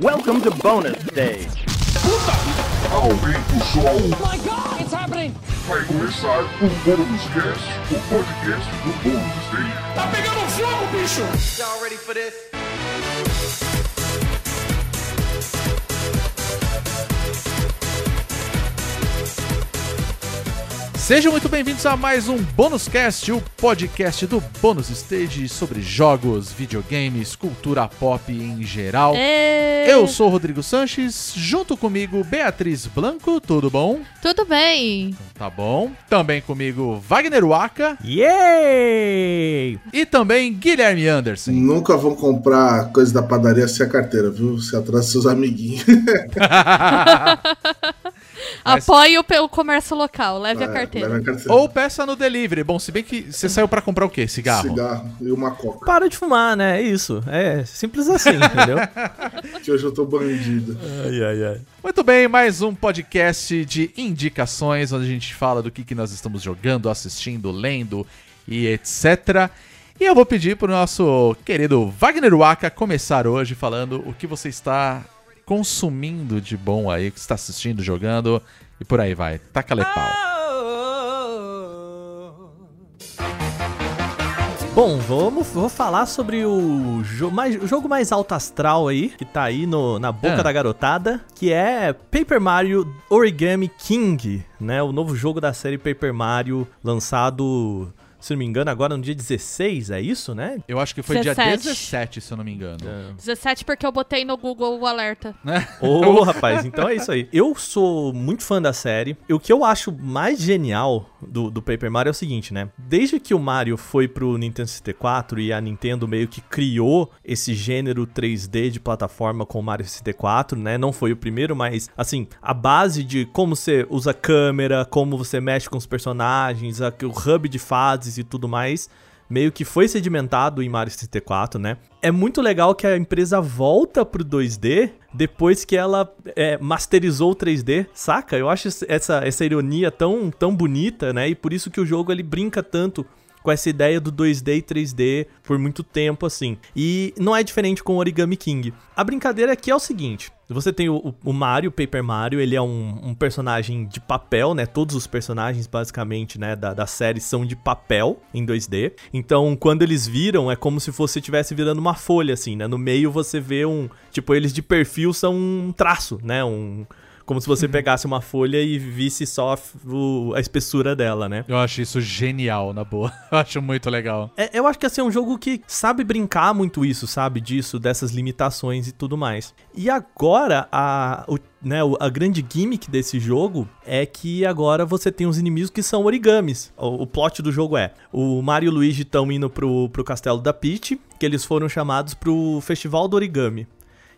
Welcome to bonus stage. Aumenta o som. my god, it's happening! Vai começar o Bônus Cast, o podcast do Bônus Stage. Tá pegando fogo, bicho! Y'all ready for this? Sejam muito bem-vindos a mais um Bônus Cast, o podcast do Bônus Stage sobre jogos, videogames, cultura pop em geral. Eu sou o Rodrigo Sanches, junto comigo Beatriz Blanco, tudo bom? Tudo bem. Tá bom. Também comigo Wagner Waka Yay! e também Guilherme Anderson. Nunca vão comprar coisa da padaria sem a carteira, viu? Você atrasa seus amiguinhos. Mas- Apoie o, pe- o comércio local, leve a É, carteira. leva a carteira. Ou peça no delivery. Bom, se bem que você saiu pra comprar o quê? Cigarro? Cigarro e uma coca. Para de fumar, né? É isso. É simples assim, entendeu? Que hoje eu tô bandido. ai, ai, ai. Muito bem, mais um podcast de indicações, onde a gente fala do que, que nós estamos jogando, assistindo, lendo e etc. E eu vou pedir pro nosso querido Wagner Waka começar hoje falando o que você está consumindo de bom aí, que você está assistindo, jogando e por aí vai. Taca-lhe pau. Bom, vamos, vou falar sobre o, jo mais- o jogo mais alto astral aí, que tá aí no- na boca Ah. da garotada, que é Paper Mario Origami King, né? O novo jogo da série Paper Mario, lançado, se não me engano, agora no dia 16, é isso, né? Eu acho que foi dia 17. 17, se eu não me engano. 17 porque eu botei no Google o alerta. Ô, rapaz, então é isso aí. Eu sou muito fã da série. E o que eu acho mais genial do, do Paper Mario é o seguinte, né? Desde que o Mario foi pro Nintendo 64 e a Nintendo meio que criou esse gênero 3D de plataforma com o Mario 64, né? Não foi o primeiro, mas, assim, a base de como você usa câmera, como você mexe com os personagens, a- o hub de fases e tudo mais meio que foi sedimentado em Mario 64, né? É muito legal que a empresa volta pro 2D depois que ela é, masterizou o 3D, saca? Eu acho essa, essa ironia tão, tão bonita, né? E por isso que o jogo ele brinca tanto com essa ideia do 2D e 3D por muito tempo, assim. E não é diferente com Origami King. A brincadeira aqui é o seguinte: você tem o, o- o Mario, o Paper Mario, ele é um, um personagem de papel, né? Todos os personagens, basicamente, né, da, da série são de papel em 2D. Então, quando eles viram, é como se você estivesse virando uma folha, assim, né? No meio você vê um. Tipo, eles de perfil são um traço, né? Um. Como se você pegasse uma folha e visse só o- a espessura dela, né? Eu acho isso genial, na boa. Eu acho muito legal. É, eu acho que assim, é um jogo que sabe brincar muito isso, sabe? Disso, dessas limitações e tudo mais. E agora, a, o- né, a grande gimmick desse jogo é que agora você tem os inimigos que são origamis. O, o plot do jogo é: o Mario e o Luigi estão indo pro, pro castelo da Peach, que eles foram chamados pro Festival do Origami.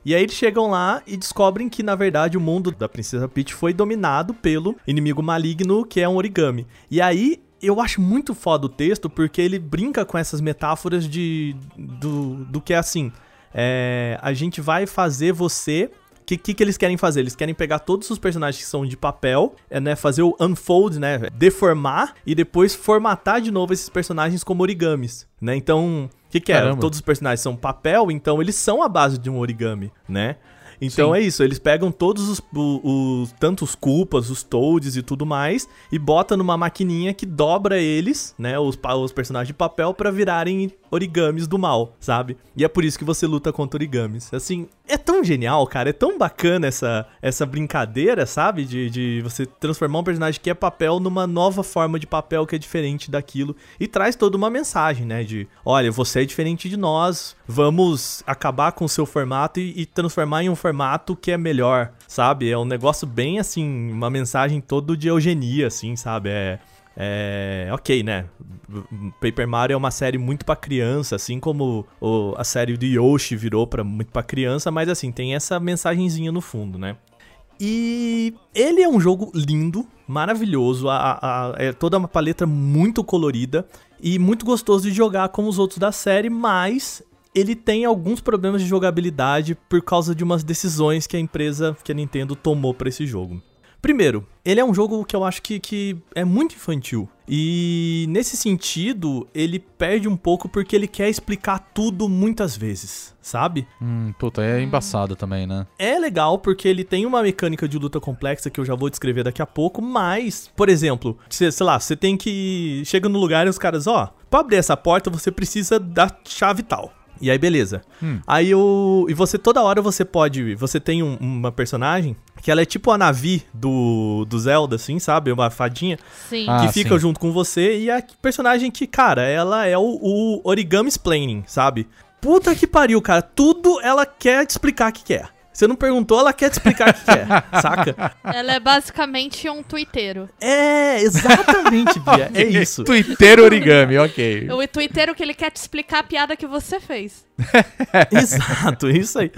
E aí eles chegam lá e descobrem que, na verdade, o mundo da Princesa Peach foi dominado pelo inimigo maligno, que é um origami. E aí eu acho muito foda o texto, porque ele brinca com essas metáforas de do, do que é assim. é, a gente vai fazer você. O que, que, que eles querem fazer? Eles querem pegar todos os personagens que são de papel, é, né, fazer o unfold, né, deformar e depois formatar de novo esses personagens como origamis, né? Então, o que, que é? Todos os personagens são papel, então eles são a base de um origami, né? Então Sim. é isso, eles pegam todos os, os tanto os culpas, os toads e tudo mais e bota numa maquininha que dobra eles, né, os, os personagens de papel pra virarem origamis do mal, sabe? E é por isso que você luta contra origamis. Assim, é tão genial, cara, é tão bacana essa, essa brincadeira, sabe? De, de você transformar um personagem que é papel numa nova forma de papel que é diferente daquilo e traz toda uma mensagem, né? De, olha, você é diferente de nós, vamos acabar com o seu formato e, e transformar em um formato que é melhor, sabe? É um negócio bem assim, uma mensagem todo de eugenia, assim, sabe? É. É, ok, né? Paper Mario é uma série muito pra criança, assim como o- a série do Yoshi virou para muito pra criança, mas assim, tem essa mensagenzinha no fundo, né? E ele é um jogo lindo, maravilhoso, a, a- é toda uma paleta muito colorida e muito gostoso de jogar como os outros da série, mas ele tem alguns problemas de jogabilidade por causa de umas decisões que a empresa, que a Nintendo tomou pra esse jogo. Primeiro, ele é um jogo que eu acho que, que é muito infantil. E nesse sentido, ele perde um pouco porque ele quer explicar tudo muitas vezes, sabe? Hum, puta, é embaçado também, né? É legal porque ele tem uma mecânica de luta complexa que eu já vou descrever daqui a pouco, mas, por exemplo, cê, sei lá, você tem que. Chega no lugar e os caras, ó, pra abrir essa porta você precisa da chave tal. E aí, beleza. Aí o. E você toda hora você pode. Você tem um- uma personagem que ela é tipo a Navi do, do Zelda, assim, sabe? Uma fadinha Sim. Ah, que fica sim. junto com você e a personagem que, cara, ela é o, o origami explaining, sabe? Puta que pariu, cara. Tudo ela quer te explicar o que quer. Você não perguntou, ela quer te explicar o que quer, saca? Ela é basicamente um twitteiro. É, exatamente, Bia. É isso. Twitter origami, ok. O twitteiro que ele quer te explicar a piada que você fez. Exato, isso aí.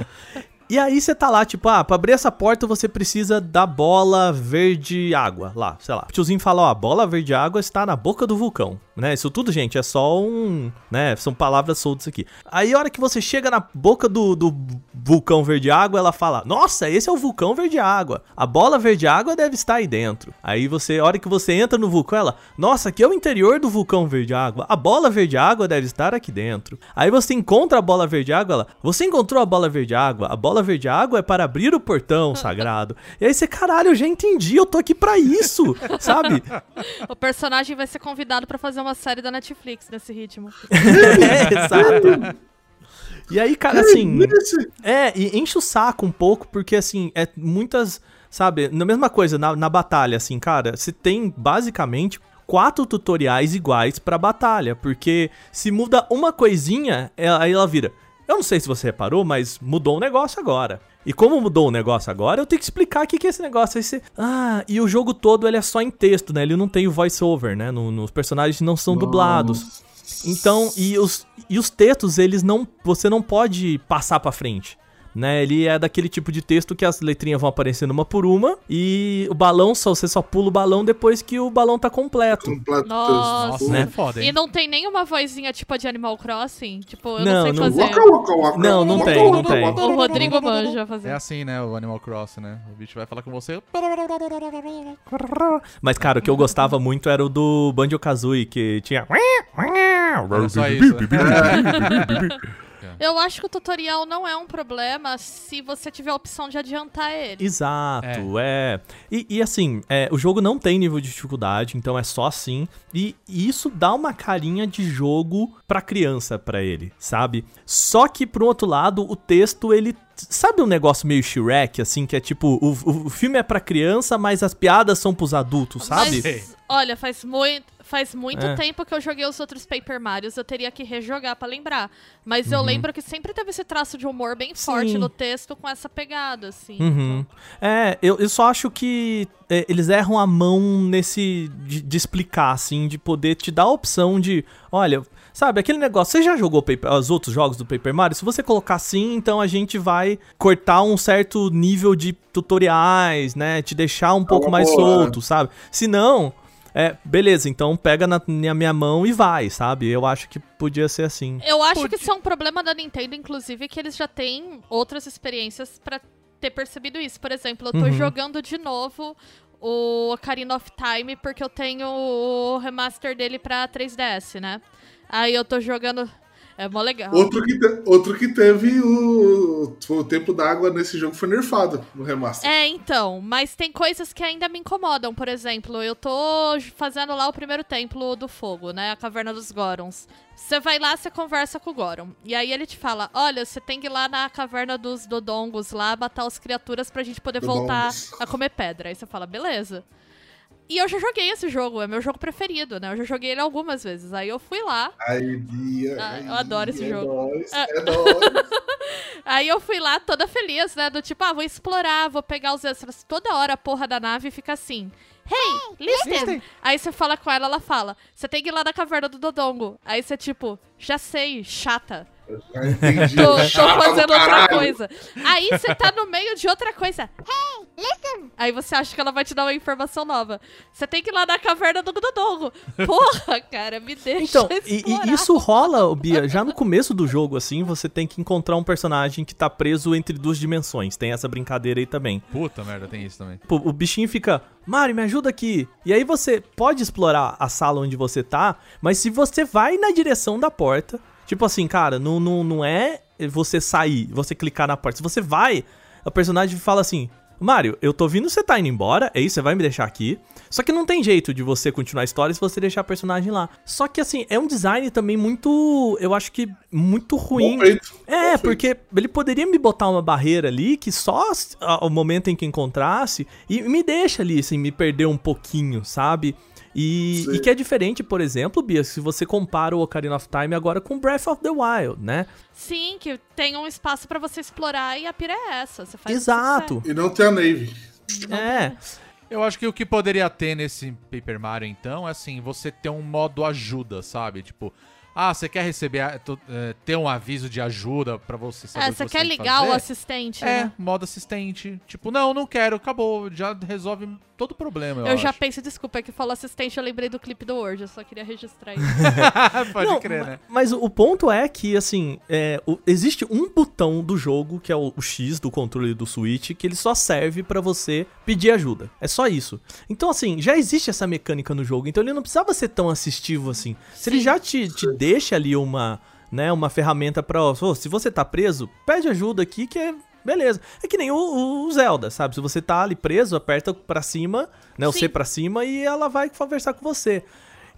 E aí você tá lá, tipo, ah, pra abrir essa porta você precisa da bola verde água, lá, sei lá. O tiozinho fala, ó, a bola verde água está na boca do vulcão, né? Isso tudo, gente, é só um, né, são palavras soltas aqui. Aí a hora que você chega na boca do, do vulcão verde água, ela fala, nossa, esse é o vulcão verde água. A bola verde água deve estar aí dentro. Aí você, a hora que você entra no vulcão, ela, nossa, aqui é o interior do vulcão verde água. A bola verde água deve estar aqui dentro. Aí você encontra a bola verde água, ela, você encontrou a bola verde água? A bola verde água é para abrir o portão sagrado. E aí você, caralho, eu já entendi, eu tô aqui pra isso, sabe? O personagem vai ser convidado pra fazer uma série da Netflix nesse ritmo. é, exato. E aí, cara, assim. Esse- É, e enche o saco um pouco, porque assim, é muitas. Sabe, na mesma coisa, na, na batalha, assim, cara, você tem basicamente quatro tutoriais iguais pra batalha, porque se muda uma coisinha, é- aí ela vira. Eu não sei se você reparou, mas mudou o negócio agora. E como mudou o negócio agora, eu tenho que explicar o que que é esse negócio. Você... Ah, e o jogo todo ele é só em texto, né? Ele não tem o voice-over, né? No- nos personagens não são dublados. Então, e os, e os textos, eles não. Você não pode passar pra frente. Né, ele é daquele tipo de texto que as letrinhas vão aparecendo uma por uma e o balão só você só pula o balão depois que o balão tá completo. completo- Nossa. Né? é foda, E não tem nenhuma vozinha tipo a de Animal Crossing? Tipo, eu Não, não, sei não- fazer. Waka, waka, waka, Não, não tem, não tem. O Rodrigo manja fazer. É assim, né, o Animal Crossing, né? O bicho vai falar com você. Mas, cara, o que eu gostava muito era o do Banjo-Kazooie, que tinha... Era só isso. Eu acho que o tutorial não é um problema se você tiver a opção de adiantar ele. Exato, é. E, e assim, é, o jogo não tem nível de dificuldade, então é só assim. E, e isso dá uma carinha de jogo pra criança pra ele, sabe? Só que, por outro lado, o texto, ele. Sabe um negócio meio Shrek, assim, que é tipo, o, o, o filme é pra criança, mas as piadas são pros adultos, sabe? Mas, olha, faz muito, faz muito É. tempo que eu joguei os outros Paper Marios, eu teria que rejogar pra lembrar. Mas Uhum. eu lembro que sempre teve esse traço de humor bem forte Sim. no texto com essa pegada, assim. Uhum. É, eu, eu só acho que é, eles erram a mão nesse. De, de explicar, assim, de poder te dar a opção de. Olha, sabe, aquele negócio. Você já jogou Paper- os outros jogos do Paper Mario? Se você colocar assim, então a gente vai cortar um certo nível de tutoriais, né? Te deixar um pouco mais boa. solto, sabe? Se não. É, beleza, então pega na, na minha mão e vai, sabe? Eu acho que podia ser assim. Eu acho que isso é um problema da Nintendo, inclusive, que eles já têm outras experiências pra ter percebido isso. Por exemplo, eu tô Uhum. jogando de novo o Ocarina of Time porque eu tenho o remaster dele pra 3DS, né? Aí eu tô jogando. É mó legal. Outro que, te- outro que teve o, o tempo da água nesse jogo foi nerfado no remaster. É, então, mas tem coisas que ainda me incomodam. Por exemplo, eu tô fazendo lá o primeiro templo do fogo, né? A caverna dos Gorons. Você vai lá, você conversa com o Goron. E aí ele te fala: Olha, você tem que ir lá na caverna dos Dodongos lá, matar as criaturas pra gente poder voltar Dodongos. a comer pedra. Aí você fala, beleza. E eu já joguei esse jogo, é meu jogo preferido, né? Eu já joguei ele algumas vezes. Aí eu fui lá, Aí, Bia, Ah, eu adoro esse é jogo. Nóis, Ah. é nóis. Aí eu fui lá toda feliz, né? Do tipo, ah, vou explorar, vou pegar os extras. Toda hora a porra da nave fica assim. Hey, listen! Aí você fala com ela, ela fala: Você tem que ir lá na caverna do Dodongo. Aí você, tipo, já sei, chata. Já entendi. Tô, tô Chata do fazendo outra coisa. Aí você tá no meio de outra coisa. Hey, listen! Aí você acha que ela vai te dar uma informação nova. Você tem que ir lá na caverna do Dodongo. Porra, cara, me deixa Então, e, explorar. e isso rola, Bia, já no começo do jogo, assim, você tem que encontrar um personagem que tá preso entre duas dimensões. Tem essa brincadeira aí também. Puta merda, tem isso também. Pô, o bichinho fica, Mario, me ajuda aqui. E aí você pode explorar a sala onde você tá, mas se você vai na direção da porta, tipo assim, cara, não, não, não é você sair, você clicar na porta. Se você vai, o personagem fala assim. Mario, eu tô vindo você tá indo embora, é isso, você vai me deixar aqui. Só que não tem jeito de você continuar a história se você deixar a personagem lá. Só que assim, é um design também muito, eu acho que muito ruim. É, porque ele poderia me botar uma barreira ali que só o momento em que encontrasse e me deixa ali, assim, me perder um pouquinho, sabe? E, e que é diferente, por exemplo, Bia, se você compara o Ocarina of Time agora com Breath of the Wild, né? Sim, que tem um espaço pra você explorar e a pira é essa. Você faz o Exato. E não tem a Navy. É. Eu acho que o que poderia ter nesse Paper Mario, então, é assim, você ter um modo ajuda, sabe? Tipo, ah, você quer receber, a- tu- eh, ter um aviso de ajuda pra você saber É, o que você quer tem que ligar o fazer? assistente, É, né? modo assistente. Tipo, não, não quero, acabou. Já resolve todo o problema, eu, Eu já acho. penso, desculpa, é que falou assistente, eu lembrei do clipe do Word, eu só queria registrar isso. Pode Não, crer, né? Mas o, ponto é que, assim, é, o- existe um botão do jogo, que é o, o X do controle do Switch, que ele só serve pra você pedir ajuda. É só isso. Então, assim, já existe essa mecânica no jogo, então ele não precisava ser tão assistivo assim. Se ele já te, te deixa ali uma, né, uma ferramenta pra, ó, se você tá preso, pede ajuda aqui que é Beleza. É que nem o, o Zelda, sabe? Se você tá ali preso, aperta pra cima, né? O Sim. C pra cima e ela vai conversar com você.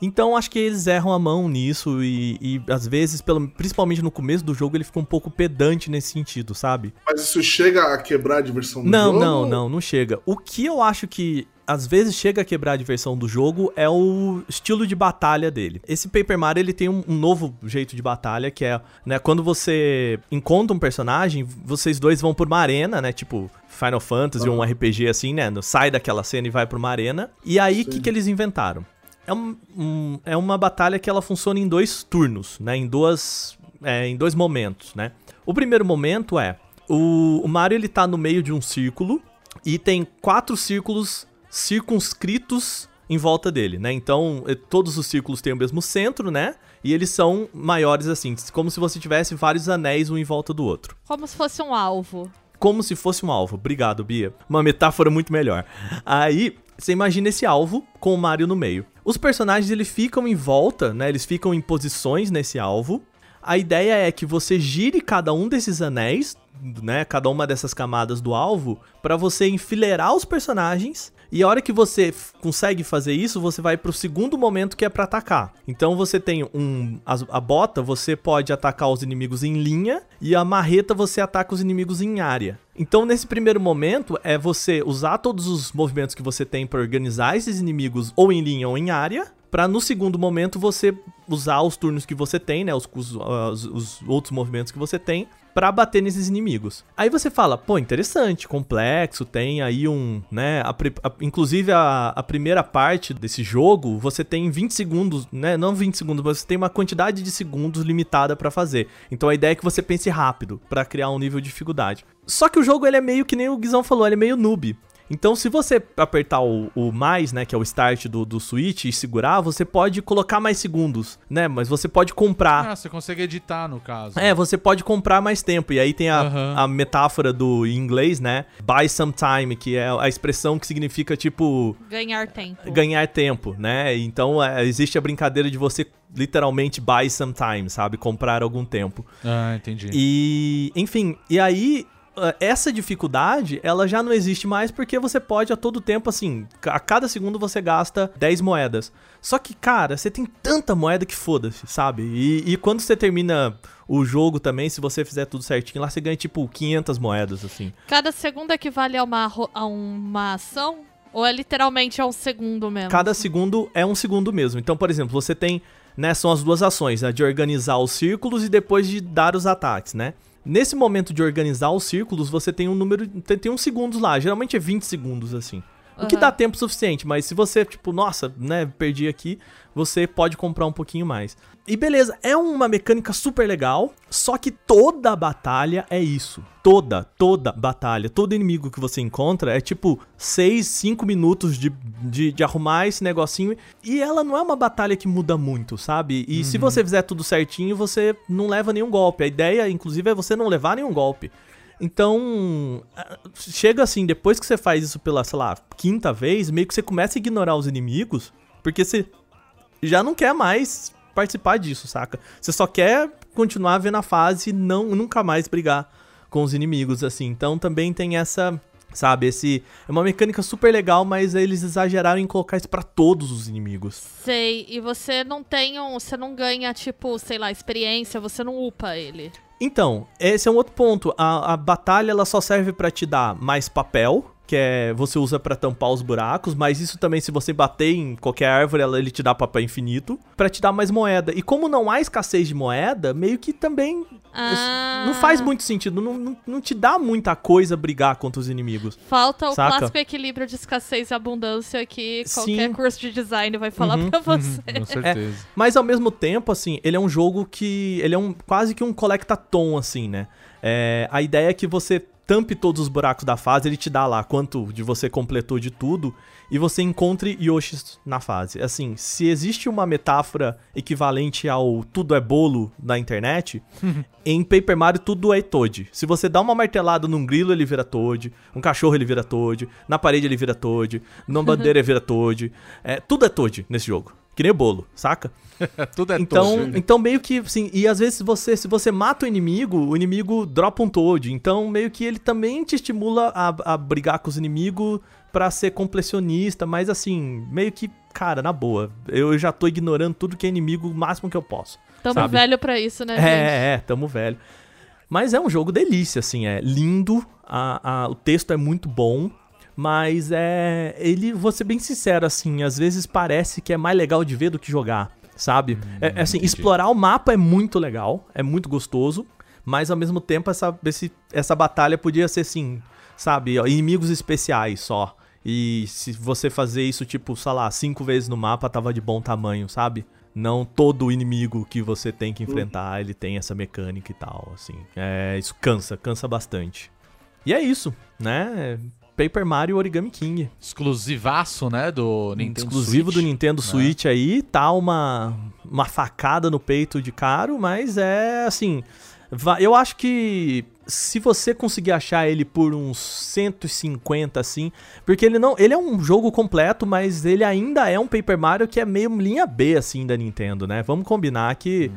Então acho que eles erram a mão nisso e, e, às vezes, pelo, principalmente no começo do jogo, ele fica um pouco pedante nesse sentido, sabe? Mas isso chega a quebrar a diversão do Não, jogo? não, não, não chega. O que eu acho que às vezes chega a quebrar a diversão do jogo é o estilo de batalha dele. Esse Paper Mario ele tem um, um novo jeito de batalha que é, né, quando você encontra um personagem, vocês dois vão por uma arena, né, tipo Final Fantasy ou um RPG assim, né, sai daquela cena e vai pra uma arena. E aí o que, que eles inventaram? É, um- um- é uma batalha que ela funciona em dois turnos, né, em duas, é, em dois momentos, né. O primeiro momento é o, o Mario ele tá no meio de um círculo e tem quatro círculos circunscritos em volta dele, né? Então, eh, todos os círculos têm o mesmo centro, né? E eles são maiores assim, como se você tivesse vários anéis um em volta do outro. Como se fosse um alvo. Como se fosse um alvo. Obrigado, Bia. Uma metáfora muito melhor. Aí, você imagina esse alvo com o Mario no meio. Os personagens, eles ficam em volta, né? Eles ficam em posições nesse alvo. A ideia é que você gire cada um desses anéis, né? Cada uma dessas camadas do alvo, pra você enfileirar os personagens. E a hora que você consegue fazer isso, você vai pro segundo momento que é pra atacar. Então você tem um as- a bota, você pode atacar os inimigos em linha e a marreta você ataca os inimigos em área. Então nesse primeiro momento é você usar todos os movimentos que você tem pra organizar esses inimigos ou em linha ou em área, Pra no segundo momento você usar os turnos que você tem, né, os, os, os- os outros movimentos que você tem pra bater nesses inimigos. Aí você fala, pô, interessante, complexo, tem aí um, né, a a- inclusive a, a primeira parte desse jogo, você tem 20 segundos, né, não 20 segundos, mas você tem uma quantidade de segundos limitada pra fazer. Então a ideia é que você pense rápido pra criar um nível de dificuldade. Só que o jogo ele é meio que nem o Guizão falou, ele é meio noob. Então, se você apertar o, o mais, né, que é o start do, do Switch e segurar, você pode colocar mais segundos, né? Mas você pode comprar. Ah, você consegue editar, no caso. É, você pode comprar mais tempo. E aí tem a, Aham. a metáfora do em inglês, né? Buy some time, que é a expressão que significa tipo Ganhar tempo. ganhar tempo, né? Então é, existe a brincadeira de você literalmente buy some time, sabe? Comprar algum tempo. Ah, entendi. E, enfim, e aí essa dificuldade, ela já não existe mais porque você pode a todo tempo, assim, a cada segundo você gasta 10 moedas. Só que, cara, você tem tanta moeda que foda-se, sabe? E, e quando você termina o jogo também, se você fizer tudo certinho, lá você ganha tipo 500 moedas, assim. Cada segundo equivale a uma, a uma ação? Ou é literalmente a um segundo mesmo? Cada segundo é um segundo mesmo. Então, por exemplo, você tem, né, são as duas ações, a de organizar os círculos e depois de dar os ataques, né? Nesse momento de organizar os círculos, você tem um número, tem, tem uns segundos lá, geralmente é 20 segundos assim. O que dá tempo suficiente, mas se você, tipo, nossa, né, perdi aqui, você pode comprar um pouquinho mais. E beleza, é uma mecânica super legal, só que toda batalha é isso. Toda, toda batalha, todo inimigo que você encontra é tipo 6, 5 minutos de, de, de arrumar esse negocinho. E ela não é uma batalha que muda muito, sabe? E se você fizer tudo certinho, você não leva nenhum golpe. A ideia, inclusive, é você não levar nenhum golpe. Então, chega assim, depois que você faz isso pela, sei lá, quinta vez, meio que você começa a ignorar os inimigos, porque você já não quer mais participar disso, saca? Você só quer continuar vendo a fase e não, nunca mais brigar com os inimigos, assim. Então também tem essa, sabe, esse... É uma mecânica super legal, mas eles exageraram em colocar isso pra todos os inimigos. Sei, e você não tem um. Você não ganha, tipo, sei lá, experiência, você não upa ele. Então, esse é um outro ponto. A, a batalha ela só serve pra te dar mais papel, que é você usa pra tampar os buracos, mas isso também se você bater em qualquer árvore, ela, ele te dá papel infinito pra te dar mais moeda. E como não há escassez de moeda, meio que também Ah. não faz muito sentido, não, não, não te dá muita coisa brigar contra os inimigos. Falta o Saca? clássico equilíbrio de escassez e abundância que Sim. qualquer curso de design vai falar Uhum, pra você. Com certeza. Mas ao mesmo tempo, assim, ele é um jogo que. Ele é um quase que um collectathon, assim, né? É, a ideia é que você tampe todos os buracos da fase, ele te dá lá quanto de você completou de tudo, e você encontre Yoshis na fase. Assim, se existe uma metáfora equivalente ao tudo é bolo na internet, em Paper Mario tudo é Toad. Se você dá uma martelada num grilo, ele vira Toad, um cachorro ele vira Toad, na parede ele vira Toad, numa bandeira ele vira Toad. É, tudo é Toad nesse jogo. Que nem bolo, saca? Tudo é Então, todo. então meio que assim, e às vezes você, se você mata o inimigo, o inimigo dropa um Toad. Então meio que ele também te estimula a, a brigar com os inimigos pra ser completionista, mas assim, meio que, cara, na boa, eu já tô ignorando tudo que é inimigo o máximo que eu posso. Tamo sabe? velho pra isso, né, gente? É, é, tamo velho. Mas é um jogo delícia, assim, é lindo, a, a- o texto é muito bom, mas é. Ele, vou ser bem sincero, assim, às vezes parece que é mais legal de ver do que jogar, sabe? é, é assim, entendi. explorar o mapa é muito legal, é muito gostoso, mas ao mesmo tempo essa, esse- essa batalha podia ser assim, sabe? ó, Inimigos especiais só. E se você fazer isso, tipo, sei lá, cinco vezes no mapa, tava de bom tamanho, sabe? Não todo inimigo que você tem que enfrentar, ele tem essa mecânica e tal, assim. É, isso cansa, cansa bastante. E é isso, né? Paper Mario Origami King. Exclusivaço, né? Do Nintendo Exclusivo Switch. do Nintendo Switch aí, tá uma, uma facada no peito de caro, mas é assim. Eu acho que se você conseguir achar ele por uns 150 assim, porque ele não, ele é um jogo completo, mas ele ainda é um Paper Mario que é meio linha B assim da Nintendo, né? Vamos combinar que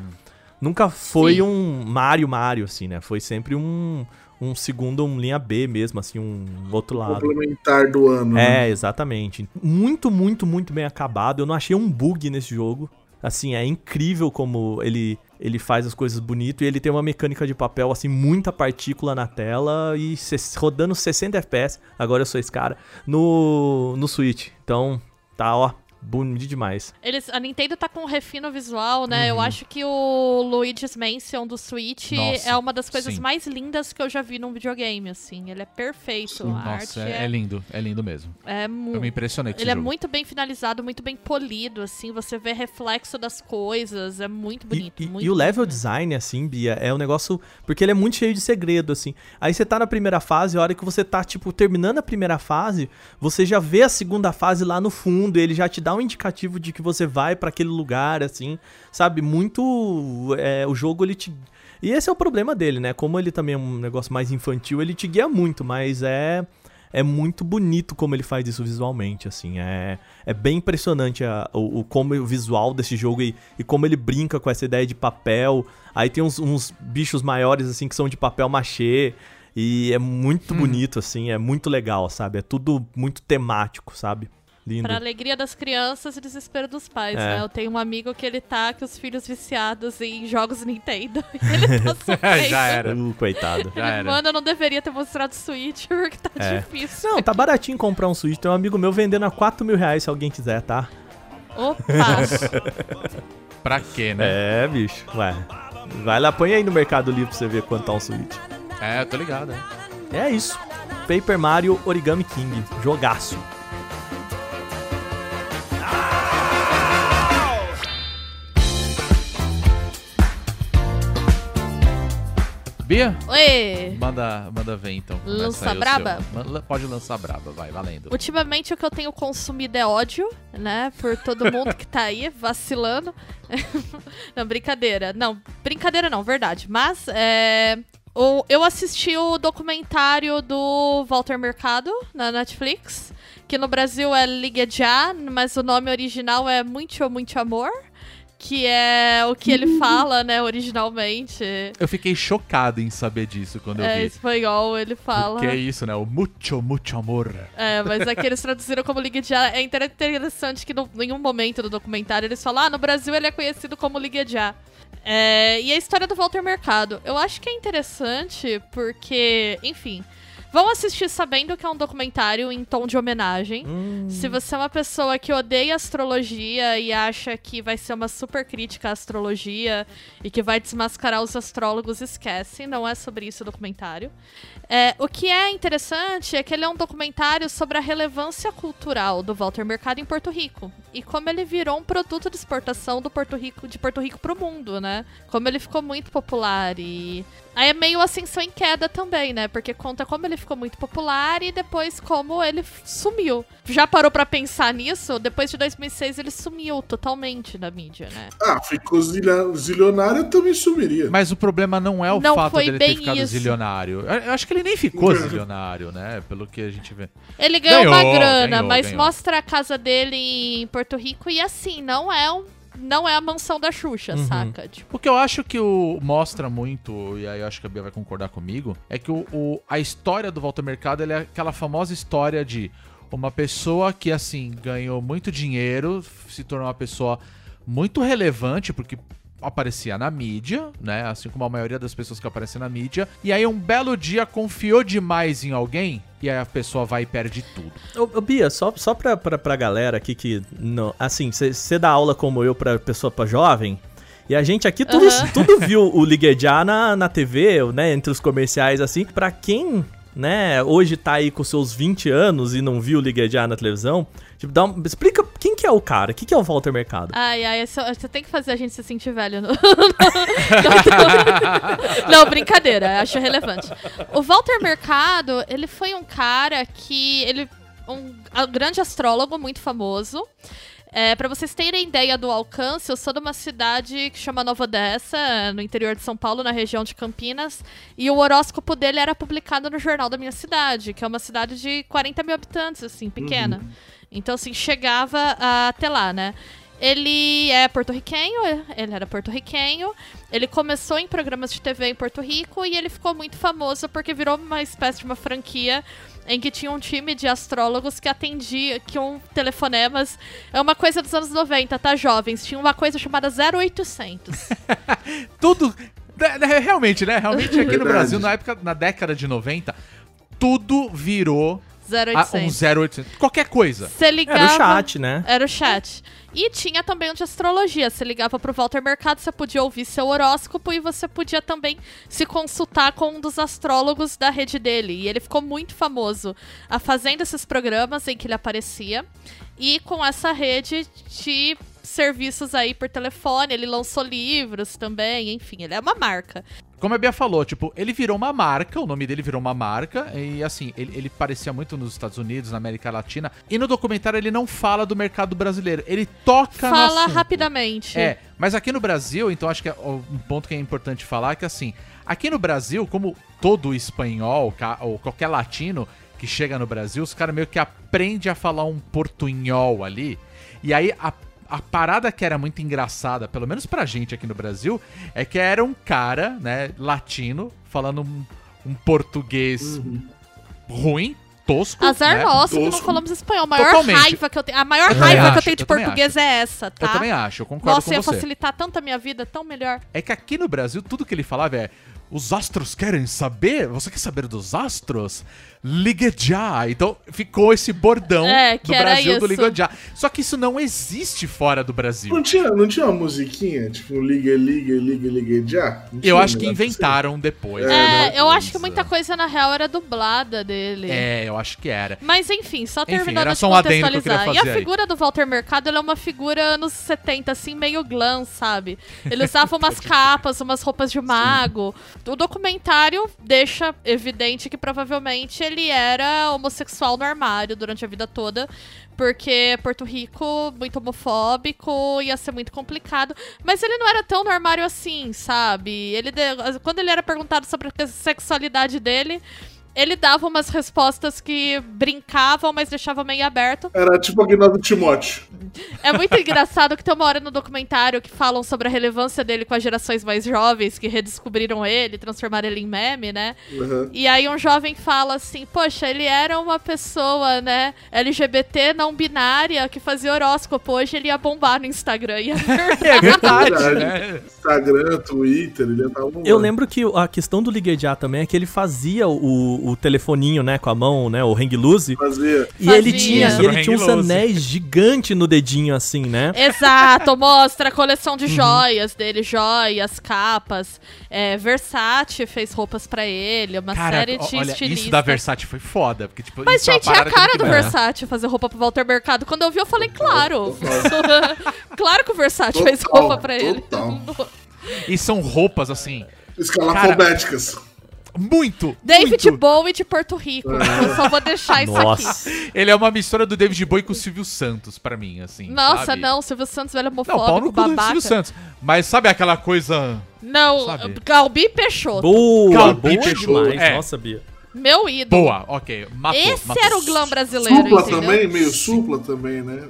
nunca foi Sim. um Mario Mario assim, né? Foi sempre um um segundo um linha B mesmo, assim, um outro lado. Complementar do ano. né? É, exatamente. Muito, muito, muito bem acabado. Eu não achei um bug nesse jogo. Assim, é incrível como ele, ele faz as coisas bonito e ele tem uma mecânica de papel, assim, muita partícula na tela e se- rodando 60 FPS, agora eu sou esse cara, no, no Switch. Então, tá, ó, bonito demais. Eles, a Nintendo tá com um refino visual, né? Eu acho que o Luigi's Mansion do Switch Uhum. Nossa, é uma das coisas sim. mais lindas que eu já vi num videogame, assim. Ele é perfeito. A arte Nossa, é, é, é lindo, é lindo mesmo. é Eu me impressionei com esse Ele é jogo. muito bem finalizado, muito bem polido, assim. Você vê reflexo das coisas. É muito bonito. E, e- muito e o level bonito. design, assim, Bia, é um negócio. Porque ele é muito cheio de segredo, assim. Aí você tá na primeira fase, a hora que você tá, tipo, terminando a primeira fase, você já vê a segunda fase lá no fundo, e ele já te dá um indicativo de que você vai pra aquele lugar, assim. Sabe? Muito. é, o jogo, ele te. E esse é o problema dele, né? Como ele também é um negócio mais infantil, ele te guia muito, mas é. É muito bonito como ele faz isso visualmente, assim. É, é bem impressionante a- o, o como o visual desse jogo e, e como ele brinca com essa ideia de papel. Aí tem uns, uns bichos maiores, assim, que são de papel machê. E é muito bonito, assim, é muito legal, sabe? É tudo muito temático, sabe? Lindo. Pra alegria das crianças e desespero dos pais, É. né? Eu tenho um amigo que ele tá com os filhos viciados em jogos Nintendo. e ele tá sofrendo. Já era. Uh, coitado. Já era. Mano, eu não deveria ter mostrado Switch porque tá É. difícil. Não, tá baratinho comprar um Switch. Tem um amigo meu vendendo a 4 mil reais se alguém quiser, tá? Opa! Pra quê, né? É, bicho. Ué. Vai lá, põe aí no Mercado Livre pra você ver quanto tá um Switch. É, eu tô ligado. É. É isso. Paper Mario Origami King. Jogaço. Bia, Oi! manda, manda ver então. Começa Lança braba? seu. Pode lançar braba, vai, valendo. Ultimamente o que eu tenho consumido é ódio, né? Por todo mundo que tá aí vacilando. não, brincadeira. Não, brincadeira não, verdade. Mas é, eu assisti o documentário do Walter Mercado na Netflix, que no Brasil é Liga Já, mas o nome original é Muito Muito Amor. Que é o que ele fala, né, originalmente. Eu fiquei chocado em saber disso quando eu É, em vi. espanhol ele fala. Que é isso, né? O mucho, mucho amor. É, mas aqui eles traduziram como Liga Já. É interessante que no, em nenhum momento do documentário eles falam, ah, no Brasil ele é conhecido como Liga Já. É, e a história do Walter Mercado. Eu acho que é interessante porque, enfim, vão assistir sabendo que é um documentário em tom de homenagem. Se você é uma pessoa que odeia astrologia e acha que vai ser uma super crítica à astrologia e que vai desmascarar os astrólogos, esquece. Não é sobre isso o documentário. É, o que é interessante é que ele é um documentário sobre a relevância cultural do Walter Mercado em Porto Rico e como ele virou um produto de exportação do Porto Rico, de Porto Rico pro mundo, né? Como ele ficou muito popular e aí é meio ascensão em queda também, né? Porque conta como ele ficou muito popular e depois como ele sumiu. Já parou pra pensar nisso? Depois de 2006 ele sumiu totalmente da mídia, né? Ah, ficou zilionário, eu também sumiria. Mas o problema não é o Não fato dele ter ficado isso. zilionário. Eu eu acho que ele nem ficou zilionário, né? Pelo que a gente vê. Ele ganhou, Ganhou, uma grana, ganhou, mas ganhou. mostra a casa dele em Porto Rico e assim, não é um, não é a mansão da Xuxa, Uhum. saca? Tipo, O que eu acho que o mostra muito, e aí eu acho que a Bia vai concordar comigo, é que o, o- a história do Walter Mercado é aquela famosa história de uma pessoa que, assim, ganhou muito dinheiro, se tornou uma pessoa muito relevante, porque aparecia na mídia, né? Assim como a maioria das pessoas que aparecem na mídia. E aí um belo dia confiou demais em alguém e aí a pessoa vai e perde tudo. Ô, ô, Bia, só, só pra, pra, pra galera aqui que. Não, assim, você dá aula como eu pra pessoa pra jovem. E a gente aqui tudo, Aham. tudo viu o Liguejá na, na TV, né? Entre os comerciais, assim. Pra quem, né, hoje tá aí com seus 20 anos e não viu o Liguejá na televisão, tipo, dá um, explica quem que é o cara, o que, é o Walter Mercado. ai, ai, você tem que fazer a gente se sentir velho. No... não, brincadeira, acho relevante. O Walter Mercado, ele foi um cara que. ele um, a- grande astrólogo muito famoso. É, para vocês terem ideia do alcance, eu sou de uma cidade que chama Nova Odessa, no interior de São Paulo, na região de Campinas, e o horóscopo dele era publicado no jornal da minha cidade, que é uma cidade de 40 mil habitantes, assim, pequena. Então, assim, chegava até lá, né? Ele é porto-riquenho, ele era porto-riquenho. Ele começou em programas de TV em Porto Rico e ele ficou muito famoso porque virou uma espécie de uma franquia em que tinha um time de astrólogos que atendia, que um telefonemas. É uma coisa dos anos 90, tá, jovens? Tinha uma coisa chamada 0800. Tudo. né, né, Realmente, né? Realmente aqui no Verdade. Brasil, na época, na década de 90, tudo virou a, um 0800. 0800. Qualquer coisa. Ligava. Era o chat, né? Era o chat. E tinha também um de astrologia. Você ligava pro Walter Mercado, você podia ouvir seu horóscopo e você podia também se consultar com um dos astrólogos da rede dele. E ele ficou muito famoso a fazendo esses programas em que ele aparecia. E com essa rede de serviços aí por telefone, ele lançou livros também, enfim, ele é uma marca. Como a Bia falou, tipo, ele virou uma marca, o nome dele virou uma marca, e assim, ele, ele parecia muito nos Estados Unidos, na América Latina, e no documentário ele não fala do mercado brasileiro, ele toca Fala rapidamente. É, mas aqui no Brasil, então acho que é um ponto que é importante falar é que assim, aqui no Brasil, como todo espanhol ou qualquer latino que chega no Brasil, os caras meio que aprende a falar um portunhol ali. E aí a, a parada que era muito engraçada, pelo menos pra gente aqui no Brasil, é que era um cara, né, latino, falando um, um português ruim, tosco. Azar né? nosso que não Tosco. falamos espanhol. A maior Totalmente. raiva que eu tenho. A maior Eu raiva que eu acho, tenho de eu português é essa, tá? Eu também acho, eu concordo Nossa, com ia você. facilitar tanto a minha vida, tão melhor. É que aqui no Brasil, tudo que ele falava é. Os astros querem saber? Você quer saber dos astros? Ligue já! Então ficou esse bordão É, que do Brasil do isso. Ligue já. Só que isso não existe fora do Brasil. Não tinha, não tinha uma musiquinha? Tipo, liga, liga, liga, liga já? Não Eu acho que inventaram depois. É? É, eu acho que muita coisa na real era dublada dele. É, eu acho que era. Mas enfim, só Enfim, terminando de só um adendo que eu queria contextualizar. E fazer a aí. figura do Walter Mercado, ele é uma figura anos 70, assim, meio glam, sabe? Ele usava umas capas, umas roupas de mago. O documentário deixa evidente que provavelmente ele era homossexual no armário durante a vida toda, porque Porto Rico, muito homofóbico, ia ser muito complicado. Mas ele não era tão no armário assim, sabe? Ele Quando ele era perguntado sobre a sexualidade dele, ele dava umas respostas que brincavam, mas deixavam meio aberto. Era tipo a Aguinaldo Timóteo. É muito engraçado que tem uma hora no documentário que falam sobre a relevância dele com as gerações mais jovens que redescobriram ele, transformaram ele em meme, né? Uhum. E aí um jovem fala assim, poxa, ele era uma pessoa, né, LGBT não binária que fazia horóscopo, hoje ele ia bombar no Instagram. E é verdade. É verdade, né? Instagram, Twitter, ele tava Eu lembro que a questão do Ligue Já também é que ele fazia o, o telefoninho, né, com a mão, né, o hang loose. Fazia. E ele Fazia. tinha, Isso, e no ele tinha uns anéis gigantes no dedinho, assim, né? Exato, mostra a coleção de joias dele, joias, capas. É, Versace fez roupas pra ele, uma Cara, série de olha, estilistas. isso da Versace foi foda. Porque, tipo, Mas, é gente, é a cara do Versace fazer roupa pro Walter Mercado. Quando eu vi, eu falei, claro. claro que o Versace fez Total, roupa pra ele. total. E são roupas, assim, Escalafobéticas. Muito, David muito. Bowie de Porto Rico. Eu só vou deixar isso aqui. Nossa. Ele é uma mistura do David Bowie com o Silvio Santos, pra mim, assim. Nossa, sabe? não, Silvio Santos, velho Não, homofóbico, cu do babaca. Silvio Santos. Mas sabe aquela coisa... Não, Sabe? Galbi Peixoto. Boa, Calbi boa Peixoto, demais. é. Nossa, Bia. Meu ídolo. Boa, ok. Matou, Esse matou. era o glam brasileiro, Supla entendeu? também, meio supla também, né?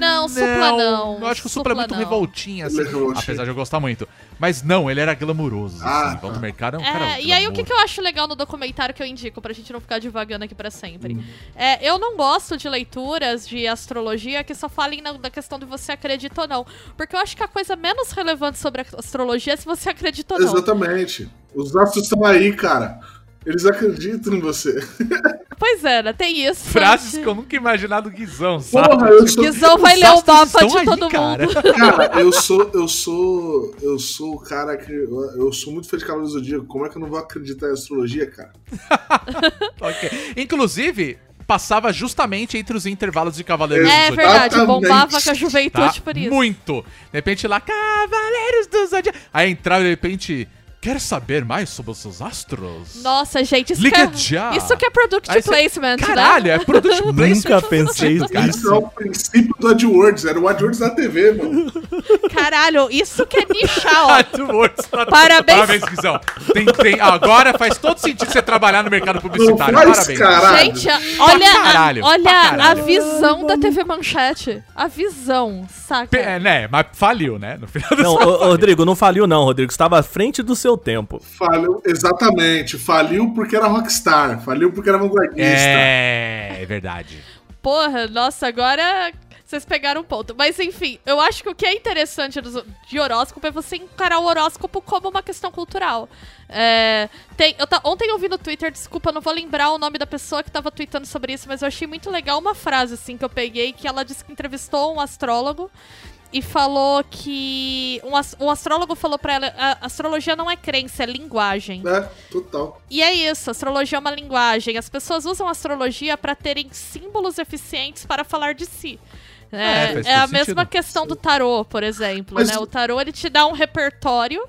Não, supla não. Eu acho que o Supla é muito não. revoltinho, assim. Revoltinho. Apesar de eu gostar muito. Mas não, ele era glamuroso, Ah, assim. tá. Mercado é um É, cara e aí o que, que eu acho legal no documentário que eu indico, pra gente não ficar divagando aqui pra sempre? É, eu não gosto de leituras de astrologia que só falem na, da questão de você acredita ou não. Porque eu acho que a coisa menos relevante sobre a astrologia é se você acredita ou não. Exatamente. Os astros estão aí, cara. Eles acreditam em você. Pois é, né? Tem isso. Frases que eu nunca imaginava do Guizão, sabe? Porra, eu sou. Guizão vai ler o mapa de aí, todo cara. mundo. Cara, eu sou. Eu sou. Eu sou o cara que. Eu, eu sou muito fã de Cavaleiro do Zodíaco. Como é que eu não vou acreditar em astrologia, cara? Ok. Inclusive, passava justamente entre os intervalos de Cavaleiros É do Zodíaco. verdade, Exatamente. bombava com a juventude Tá? por isso. Muito. De repente lá, Cavaleiros do Zodíaco. Aí entrava de repente, quer saber mais sobre os seus astros? Nossa, gente, isso, Liga que é, já. isso que é product Aí placement, Caralho, né? é product placement. Nunca pensei isso, cara. Isso é o princípio do AdWords. Era o AdWords da TV, mano. Caralho, isso que é nichar, ó. AdWords. Parabéns. Parabéns, Guizão. Tem, tem, agora faz todo sentido você trabalhar no mercado publicitário. Não faz, Parabéns. cara. Gente, olha, caralho, a, olha a caralho. visão da TV Manchete. A visão, saca? Pe- É, né? Mas faliu, né? No final do Não, ô, Rodrigo, não faliu não, Rodrigo. Estava à frente do seu tempo. Faliu, exatamente. Faliu porque era rockstar. Faliu porque era vanguardista. É, é verdade. Porra, nossa, agora vocês pegaram um ponto. Mas enfim, eu acho que o que é interessante de horóscopo é você encarar o horóscopo como uma questão cultural. É, tem, eu ta- ontem eu vi no Twitter, desculpa, eu não vou lembrar o nome da pessoa que tava tweetando sobre isso, mas eu achei muito legal uma frase assim que eu peguei, que ela disse que entrevistou um astrólogo e falou que. Um, um astrólogo falou pra ela: a astrologia não é crença, é linguagem. É, total. E é isso, astrologia é uma linguagem. As pessoas usam a astrologia para terem símbolos eficientes para falar de si. É, É, é a todo mesma sentido. questão do tarô, por exemplo. Mas- né? O tarô ele te dá um repertório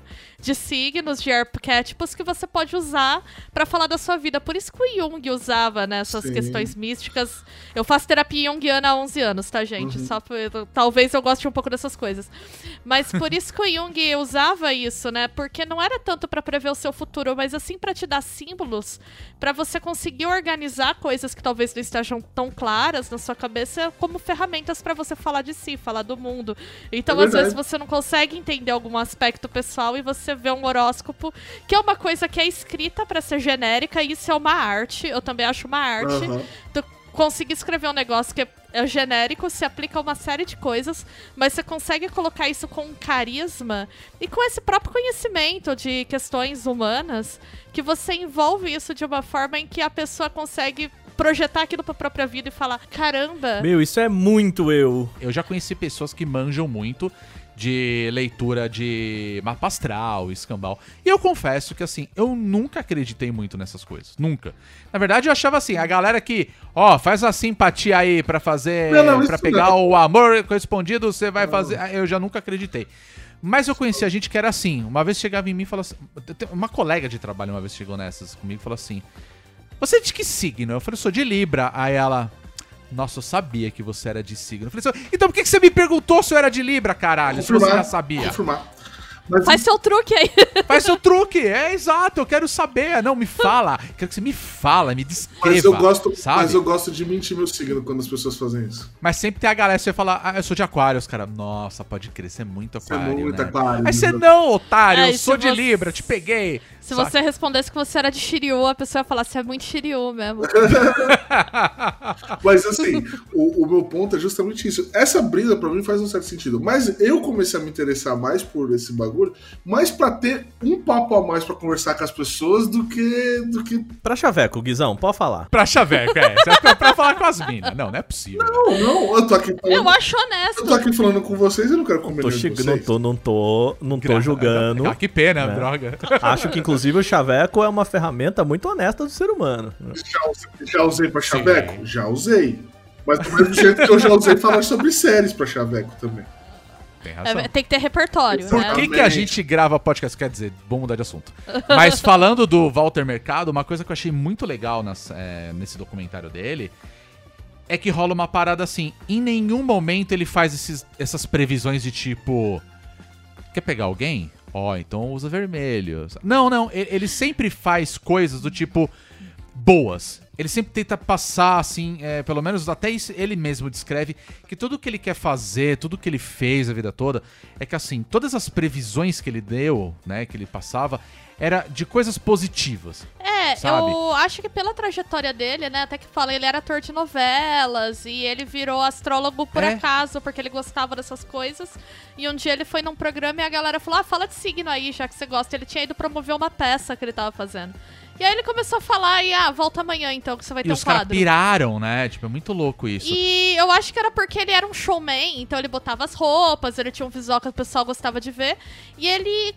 de signos, de arquétipos que você pode usar para falar da sua vida. Por isso que o Jung usava né, essas Sim. questões místicas. Eu faço terapia junguiana há 11 anos, tá, gente? Uhum. Só por- talvez eu goste um pouco dessas coisas. Mas por isso que o Jung usava isso, né? Porque não era tanto para prever o seu futuro, mas assim para te dar símbolos para você conseguir organizar coisas que talvez não estejam tão claras na sua cabeça como ferramentas para você falar de si, falar do mundo. Então, É às vezes você não consegue entender algum aspecto pessoal e você vê um horóscopo, que é uma coisa que é escrita para ser genérica, e isso é uma arte. Eu também acho uma arte Aham. tu conseguir escrever um negócio que é, é genérico, se aplica a uma série de coisas, mas você consegue colocar isso com um carisma e com esse próprio conhecimento de questões humanas, que você envolve isso de uma forma em que a pessoa consegue projetar aquilo pra própria vida e falar: caramba, Meu, isso é muito eu. Eu já conheci pessoas que manjam muito de leitura de mapa astral, escambau. E eu confesso que, assim, eu nunca acreditei muito nessas coisas. Nunca. Na verdade, eu achava assim, a galera que, ó, faz a simpatia aí pra fazer, Não, não, pra isso pegar não. o amor correspondido, você vai fazer... Eu já nunca acreditei. Mas eu conhecia gente que era assim. Uma vez chegava em mim e falava assim. Uma colega de trabalho uma vez chegou nessas comigo e falou assim: Você é de que signo? Eu falei, sou de Libra. Aí ela. Nossa, eu sabia que você era de signo. Eu falei assim, então por que você me perguntou se eu era de Libra, caralho? Se você já sabia. Confirmar. Mas, Faz seu truque aí. Faz seu truque, é exato, eu quero saber. Não, me fala. Quero que você me fala, me descreva. mas eu gosto, sabe? mas eu gosto de mentir meu signo quando as pessoas fazem isso. Mas sempre tem a galera, você fala, ah, eu sou de aquário, os caras, nossa, pode crer, você é muito Você é aquário, muito né? aquário, Aí você não, otário, É, eu sou de você- Libra, te peguei. Se Sabe? você respondesse que você era de Shiryu, a pessoa ia falar, você é muito Shiryu mesmo. Mas assim, o, o meu ponto é justamente isso. Essa brisa pra mim faz um certo sentido. Mas eu comecei a me interessar mais por esse bagulho, mais pra ter um papo a mais pra conversar com as pessoas do que. do que. Pra Chaveco, Guizão, pode falar. Pra chaveco, é. Você é pra, pra falar com as minas. Não, não é possível. Não, não, eu tô aqui falando. Eu acho eu honesto. tô aqui falando com vocês e não quero comer Tô chegando, vocês. não tô, não tô, não tô Gra- julgando. Ah, que pena, né? droga. Acho que inclusive o Chaveco é uma ferramenta muito honesta do ser humano. Já, usei- já usei pra Chaveco? Já usei. Mas do mesmo jeito que eu já usei falar sobre séries pra Chaveco também. Tem razão. É, tem que ter repertório, Por né? que, que a gente grava podcast? Quer dizer, vamos mudar de assunto. Mas falando do Walter Mercado, uma coisa que eu achei muito legal nas- é, nesse documentário dele é que rola uma parada assim. Em nenhum momento ele faz esses- essas previsões de tipo. Quer pegar alguém? Ó, então usa vermelho. Não, não. Ele sempre faz coisas do tipo boas. Ele sempre tenta passar, assim, é, pelo menos até isso ele mesmo descreve, que tudo que ele quer fazer, tudo que ele fez a vida toda, é que, assim, todas as previsões que ele deu, né, que ele passava, era de coisas positivas. É, sabe? eu acho que pela trajetória dele, né, até que fala, ele era ator de novelas e ele virou astrólogo por É. acaso, porque ele gostava dessas coisas. E um dia ele foi num programa e a galera falou: "Ah, fala de signo aí, já que você gosta". Ele tinha ido promover uma peça que ele tava fazendo. E aí ele começou a falar e ah, volta amanhã então que você vai E ter um os quadro. piraram, né? Tipo, é muito louco isso. E eu acho que era porque ele era um showman, então ele botava as roupas, ele tinha um visual que o pessoal gostava de ver. E ele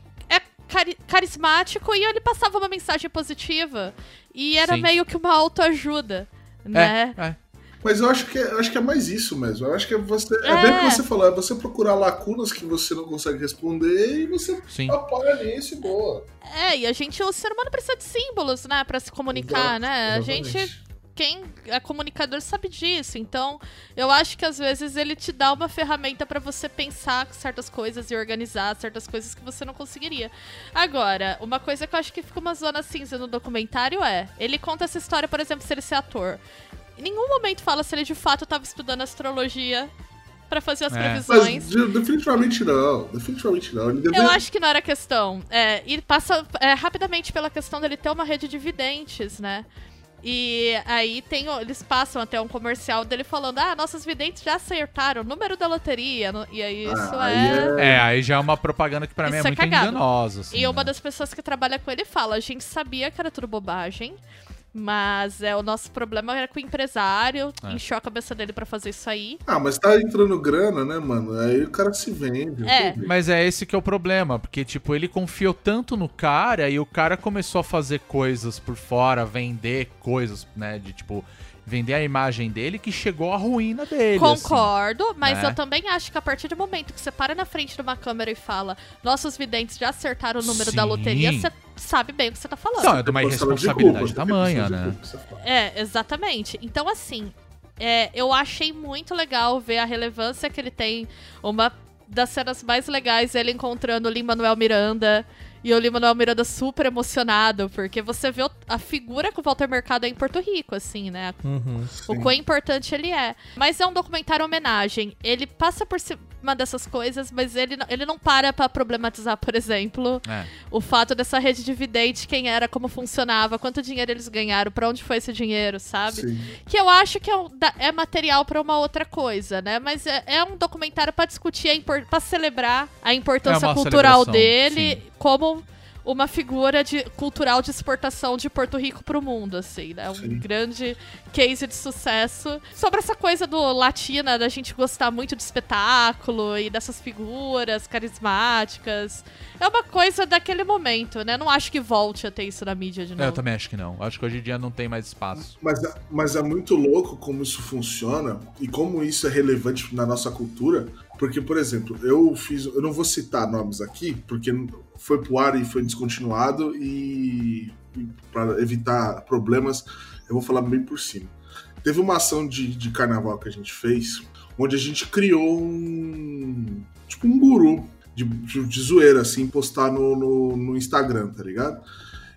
cari- carismático e ele passava uma mensagem positiva. E era Sim. meio que uma autoajuda, né? É, é. Mas eu acho que, é- eu acho que é mais isso mesmo. Eu acho que é você. É, É. bem o que você falou, é você procurar lacunas que você não consegue responder e você Sim. apoia nisso e boa. É, e a gente, o ser humano precisa de símbolos, né, Pra se comunicar, Exato, né? A exatamente. gente, quem é comunicador sabe disso. Então, eu acho que às vezes ele te dá uma ferramenta pra você pensar certas coisas e organizar certas coisas que você não conseguiria. Agora, uma coisa que eu acho que fica uma zona cinza no documentário é, ele conta essa história, por exemplo, se ele ser ator. Em nenhum momento fala se ele de fato tava estudando astrologia pra fazer as É. previsões. Mas de- definitivamente não. Definitivamente não. Deveria... Eu acho que não era questão. É, e passa é, rapidamente pela questão dele ter uma rede de videntes, né? E aí tem, eles passam até um comercial dele falando: Ah, nossas videntes já acertaram o número da loteria. E aí isso Ah, é. É, aí já é uma propaganda que pra mim é Isso é muito cagado. enganosa. assim, E uma né? das pessoas que trabalha com ele fala: a gente sabia que era tudo bobagem, mas é o nosso problema era com o empresário, É. encheu a cabeça dele pra fazer isso aí. Ah, mas tá entrando grana, né, mano? Aí o cara se vende. É. Mas é esse que é o problema, porque, tipo, ele confiou tanto no cara e o cara começou a fazer coisas por fora, vender coisas, né, de, tipo, vender a imagem dele que chegou à ruína dele. assim. Concordo, mas né? eu também acho que a partir do momento que você para na frente de uma câmera e fala nossos videntes já acertaram o número da Sim. loteria, você sabe bem o que você tá falando. Não, é de uma irresponsabilidade tamanha, né? É, exatamente. Então, assim, é, eu achei muito legal ver a relevância que ele tem. Uma das cenas mais legais é ele encontrando o Lin-Manuel Miranda. E o Lin-Manuel Miranda super emocionado, porque você vê a figura que o Walter Mercado é em Porto Rico, assim, né? Uhum. O quão importante ele é. Mas é um documentário homenagem. Ele passa por cima dessas coisas, mas ele, não- ele não para pra problematizar, por exemplo, É. o fato dessa rede de vidente, quem era, como funcionava, quanto dinheiro eles ganharam, pra onde foi esse dinheiro, sabe? Sim. Que eu acho que é, um- é material pra uma outra coisa, né? Mas é, é um documentário pra discutir, a impor- pra celebrar a importância É cultural dele sim. como uma figura de, cultural de exportação de Porto Rico pro mundo, assim, né? Um Sim. grande case de sucesso. Sobre essa coisa do latina, da gente gostar muito de espetáculo e dessas figuras carismáticas. É uma coisa daquele momento, né? Não acho que volte a ter isso na mídia de É, novo. Eu também acho que não. Acho que hoje em dia não tem mais espaço. Mas, mas é muito louco como isso funciona e como isso é relevante na nossa cultura. Porque, por exemplo, eu fiz. Eu não vou citar nomes aqui, porque foi pro ar e foi descontinuado, e, e para evitar problemas, eu vou falar bem por cima. Teve uma ação de, de carnaval que a gente fez, onde a gente criou um. Tipo um guru de, de, de zoeira, assim, postar no, no, no Instagram, tá ligado?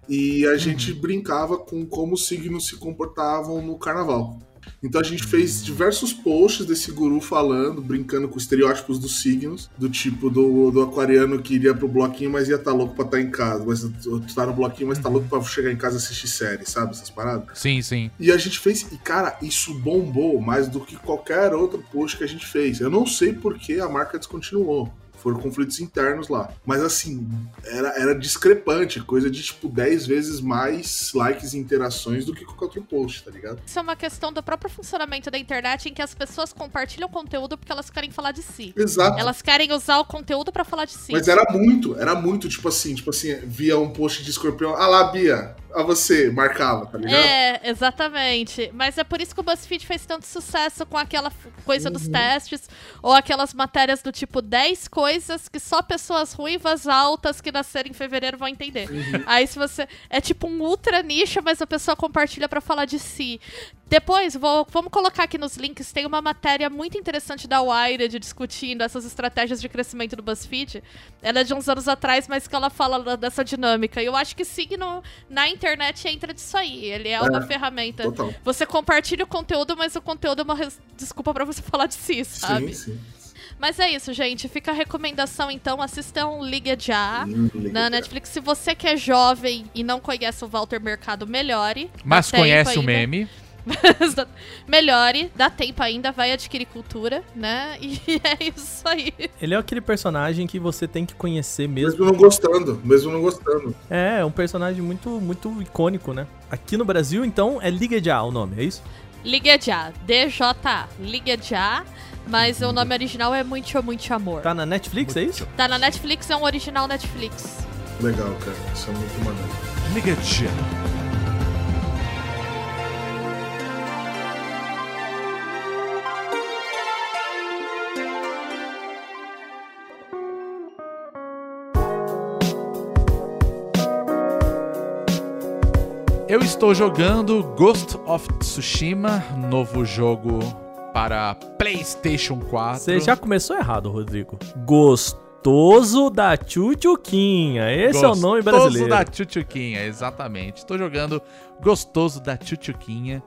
E a gente brincava com como os signos se comportavam no carnaval. Então a gente fez diversos posts desse guru falando, brincando com estereótipos dos signos, do tipo do, do aquariano que iria pro bloquinho, mas ia estar tá louco pra estar em casa. Mas tu tá no bloquinho, mas tá louco pra chegar em casa e assistir série, sabe? Essas paradas. Sim, sim. E a gente fez, e cara, isso bombou mais do que qualquer outro post que a gente fez. Eu não sei por que a marca descontinuou. Foram conflitos internos lá. Mas assim, era, era discrepante, coisa de tipo 10 vezes mais likes e interações do que qualquer outro post, tá ligado? Isso é uma questão do próprio funcionamento da internet em que as pessoas compartilham conteúdo porque elas querem falar de si. Exato. Elas querem usar o conteúdo pra falar de si. Mas era muito, era muito, tipo assim, tipo assim, via um post de escorpião, ah lá, Bia, a você, marcava, tá ligado? É, exatamente. Mas é por isso que o BuzzFeed fez tanto sucesso com aquela coisa dos testes, ou aquelas matérias do tipo 10 coisas que só pessoas ruivas altas que nasceram em fevereiro vão entender. Aí se você. É tipo um ultra nicho, mas a pessoa compartilha pra falar de si. Depois, vou, vamos colocar aqui nos links, tem uma matéria muito interessante da Wired discutindo essas estratégias de crescimento do BuzzFeed. Ela é de uns anos atrás, mas que ela fala dessa dinâmica. E eu acho que signo na internet entra disso aí. Ele é uma É, ferramenta. Total. Você compartilha o conteúdo, mas o conteúdo é uma res- desculpa pra você falar de si, sabe? Sim, sim. Mas é isso, gente. Fica a recomendação, então. Assistam Liga Já liga, na. Netflix. Se você que é jovem e não conhece o Walter Mercado, melhore. Mas conhece o meme. melhore, dá tempo ainda, vai adquirir cultura, né? E é isso aí. Ele é aquele personagem que você tem que conhecer mesmo. Mesmo não gostando, mesmo não gostando. É, é um personagem muito, muito icônico, né? Aqui no Brasil, então, é Liga Já o nome, é isso? Liga Já, DJ, Liga Já, mas o nome original é Muito Muito Amor. Tá na Netflix, é isso? Tá na Netflix, é um original Netflix. Legal, cara. Isso é muito maneiro. Liga já. Eu estou jogando Ghost of Tsushima, novo jogo para PlayStation 4. Você já começou errado, Rodrigo. Gostoso da Tchutchuquinha. Esse é o nome brasileiro. Gostoso da Tchutchuquinha, exatamente. Estou jogando Gostoso da Tchutchuquinha,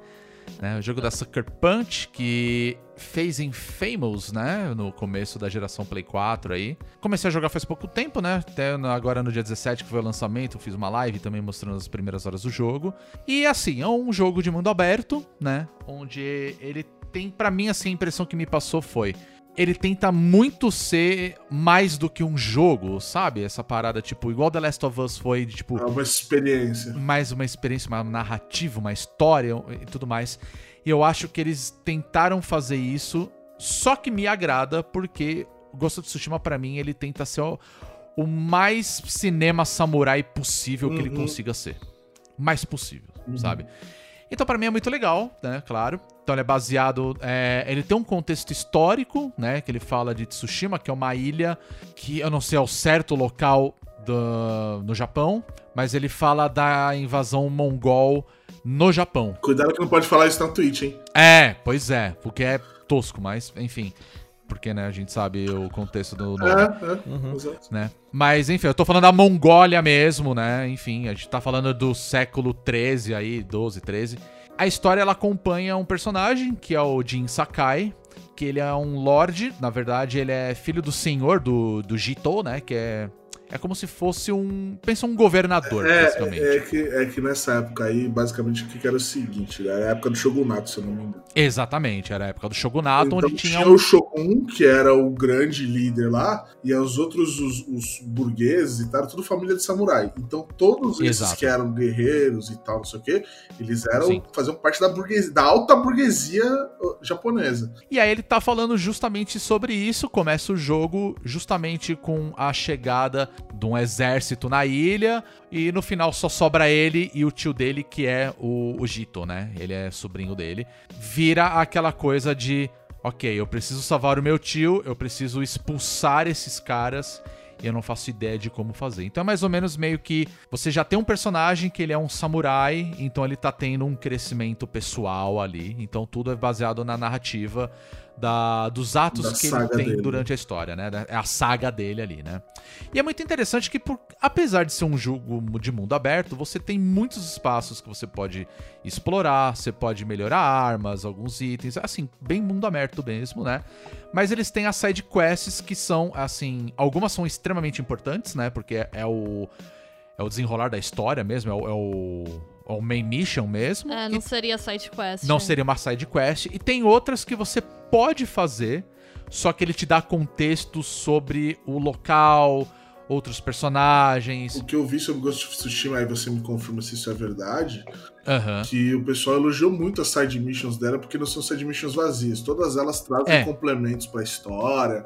né? O jogo da Sucker Punch, que fez Infamous, né? No começo da geração Play 4 aí. Comecei a jogar faz pouco tempo, né? Até agora no dia 17, que foi o lançamento, fiz uma live também mostrando as primeiras horas do jogo. E assim, é um jogo de mundo aberto, né? Onde ele tem, pra mim, assim, a impressão que me passou foi ele tenta muito ser mais do que um jogo, sabe? Essa parada, tipo, igual The Last of Us foi, de, tipo, É uma experiência. mais uma experiência, uma narrativa, uma história e tudo mais. E eu acho que eles tentaram fazer isso, só que me agrada, porque o Ghost of Tsushima, pra mim, ele tenta ser o, o mais cinema samurai possível que ele Uhum. consiga ser. Mais possível, sabe? Então, pra mim é muito legal, né? Claro. Então, ele é baseado. é, ele tem um contexto histórico, né? Que ele fala de Tsushima, que é uma ilha que eu não sei ao certo local do, no Japão, mas ele fala da invasão mongol no Japão. Cuidado que não pode falar isso na Twitch, hein? É, pois é, porque é tosco, mas enfim. Porque, né, a gente sabe o contexto do nome É, é. Exato. né? Mas, enfim, eu tô falando da Mongólia mesmo, né? Enfim, a gente tá falando do século 13 aí, 12, 13. A história, ela acompanha um personagem, que é o Jin Sakai, que ele é um lord, na verdade, ele é filho do senhor do, do Jito, né? Que é... É como se fosse um... Pensa um governador, basicamente. É, é, que, é que nessa época aí, basicamente, o que era o seguinte, era a época do Shogunato, se eu não me engano. Exatamente, era a época do Shogunato, então, onde tinha tinha o Shogun, que era o grande líder lá, e os outros, os, os burgueses e tal, tudo família de samurai. Então, todos esses Exato. que eram guerreiros e tal, não sei o quê, eles eram, Sim. faziam parte da burguesia, da alta burguesia uh, japonesa. E aí ele tá falando justamente sobre isso. Começa o jogo justamente com a chegada de um exército na ilha. E no final só sobra ele e o tio dele, que é o, o Jito, né? Ele é sobrinho dele. Vira aquela coisa de. ok, eu preciso salvar o meu tio, eu preciso expulsar esses caras e eu não faço ideia de como fazer. Então é mais ou menos meio que você já tem um personagem que ele é um samurai, então ele tá tendo um crescimento pessoal ali. Então tudo é baseado na narrativa da, dos atos Da que ele tem dele. durante a história, né? É a saga dele ali, né? E é muito interessante que, por, apesar de ser um jogo de mundo aberto, você tem muitos espaços que você pode explorar, você pode melhorar armas, alguns itens, assim, bem mundo aberto mesmo, né? Mas eles têm as side quests que são, assim, algumas são extremamente importantes, né? Porque é, é o é o desenrolar da história mesmo, é o, é o, é o main mission mesmo. É, E não seria side quest. não seria uma side quest. E tem outras que você pode fazer, só que ele te dá contexto sobre o local, outros personagens. O que eu vi sobre Ghost of Tsushima, aí você me confirma se isso é verdade, Aham. que o pessoal elogiou muito as side missions dela, porque não são side missions vazias. Todas elas trazem É. complementos pra história.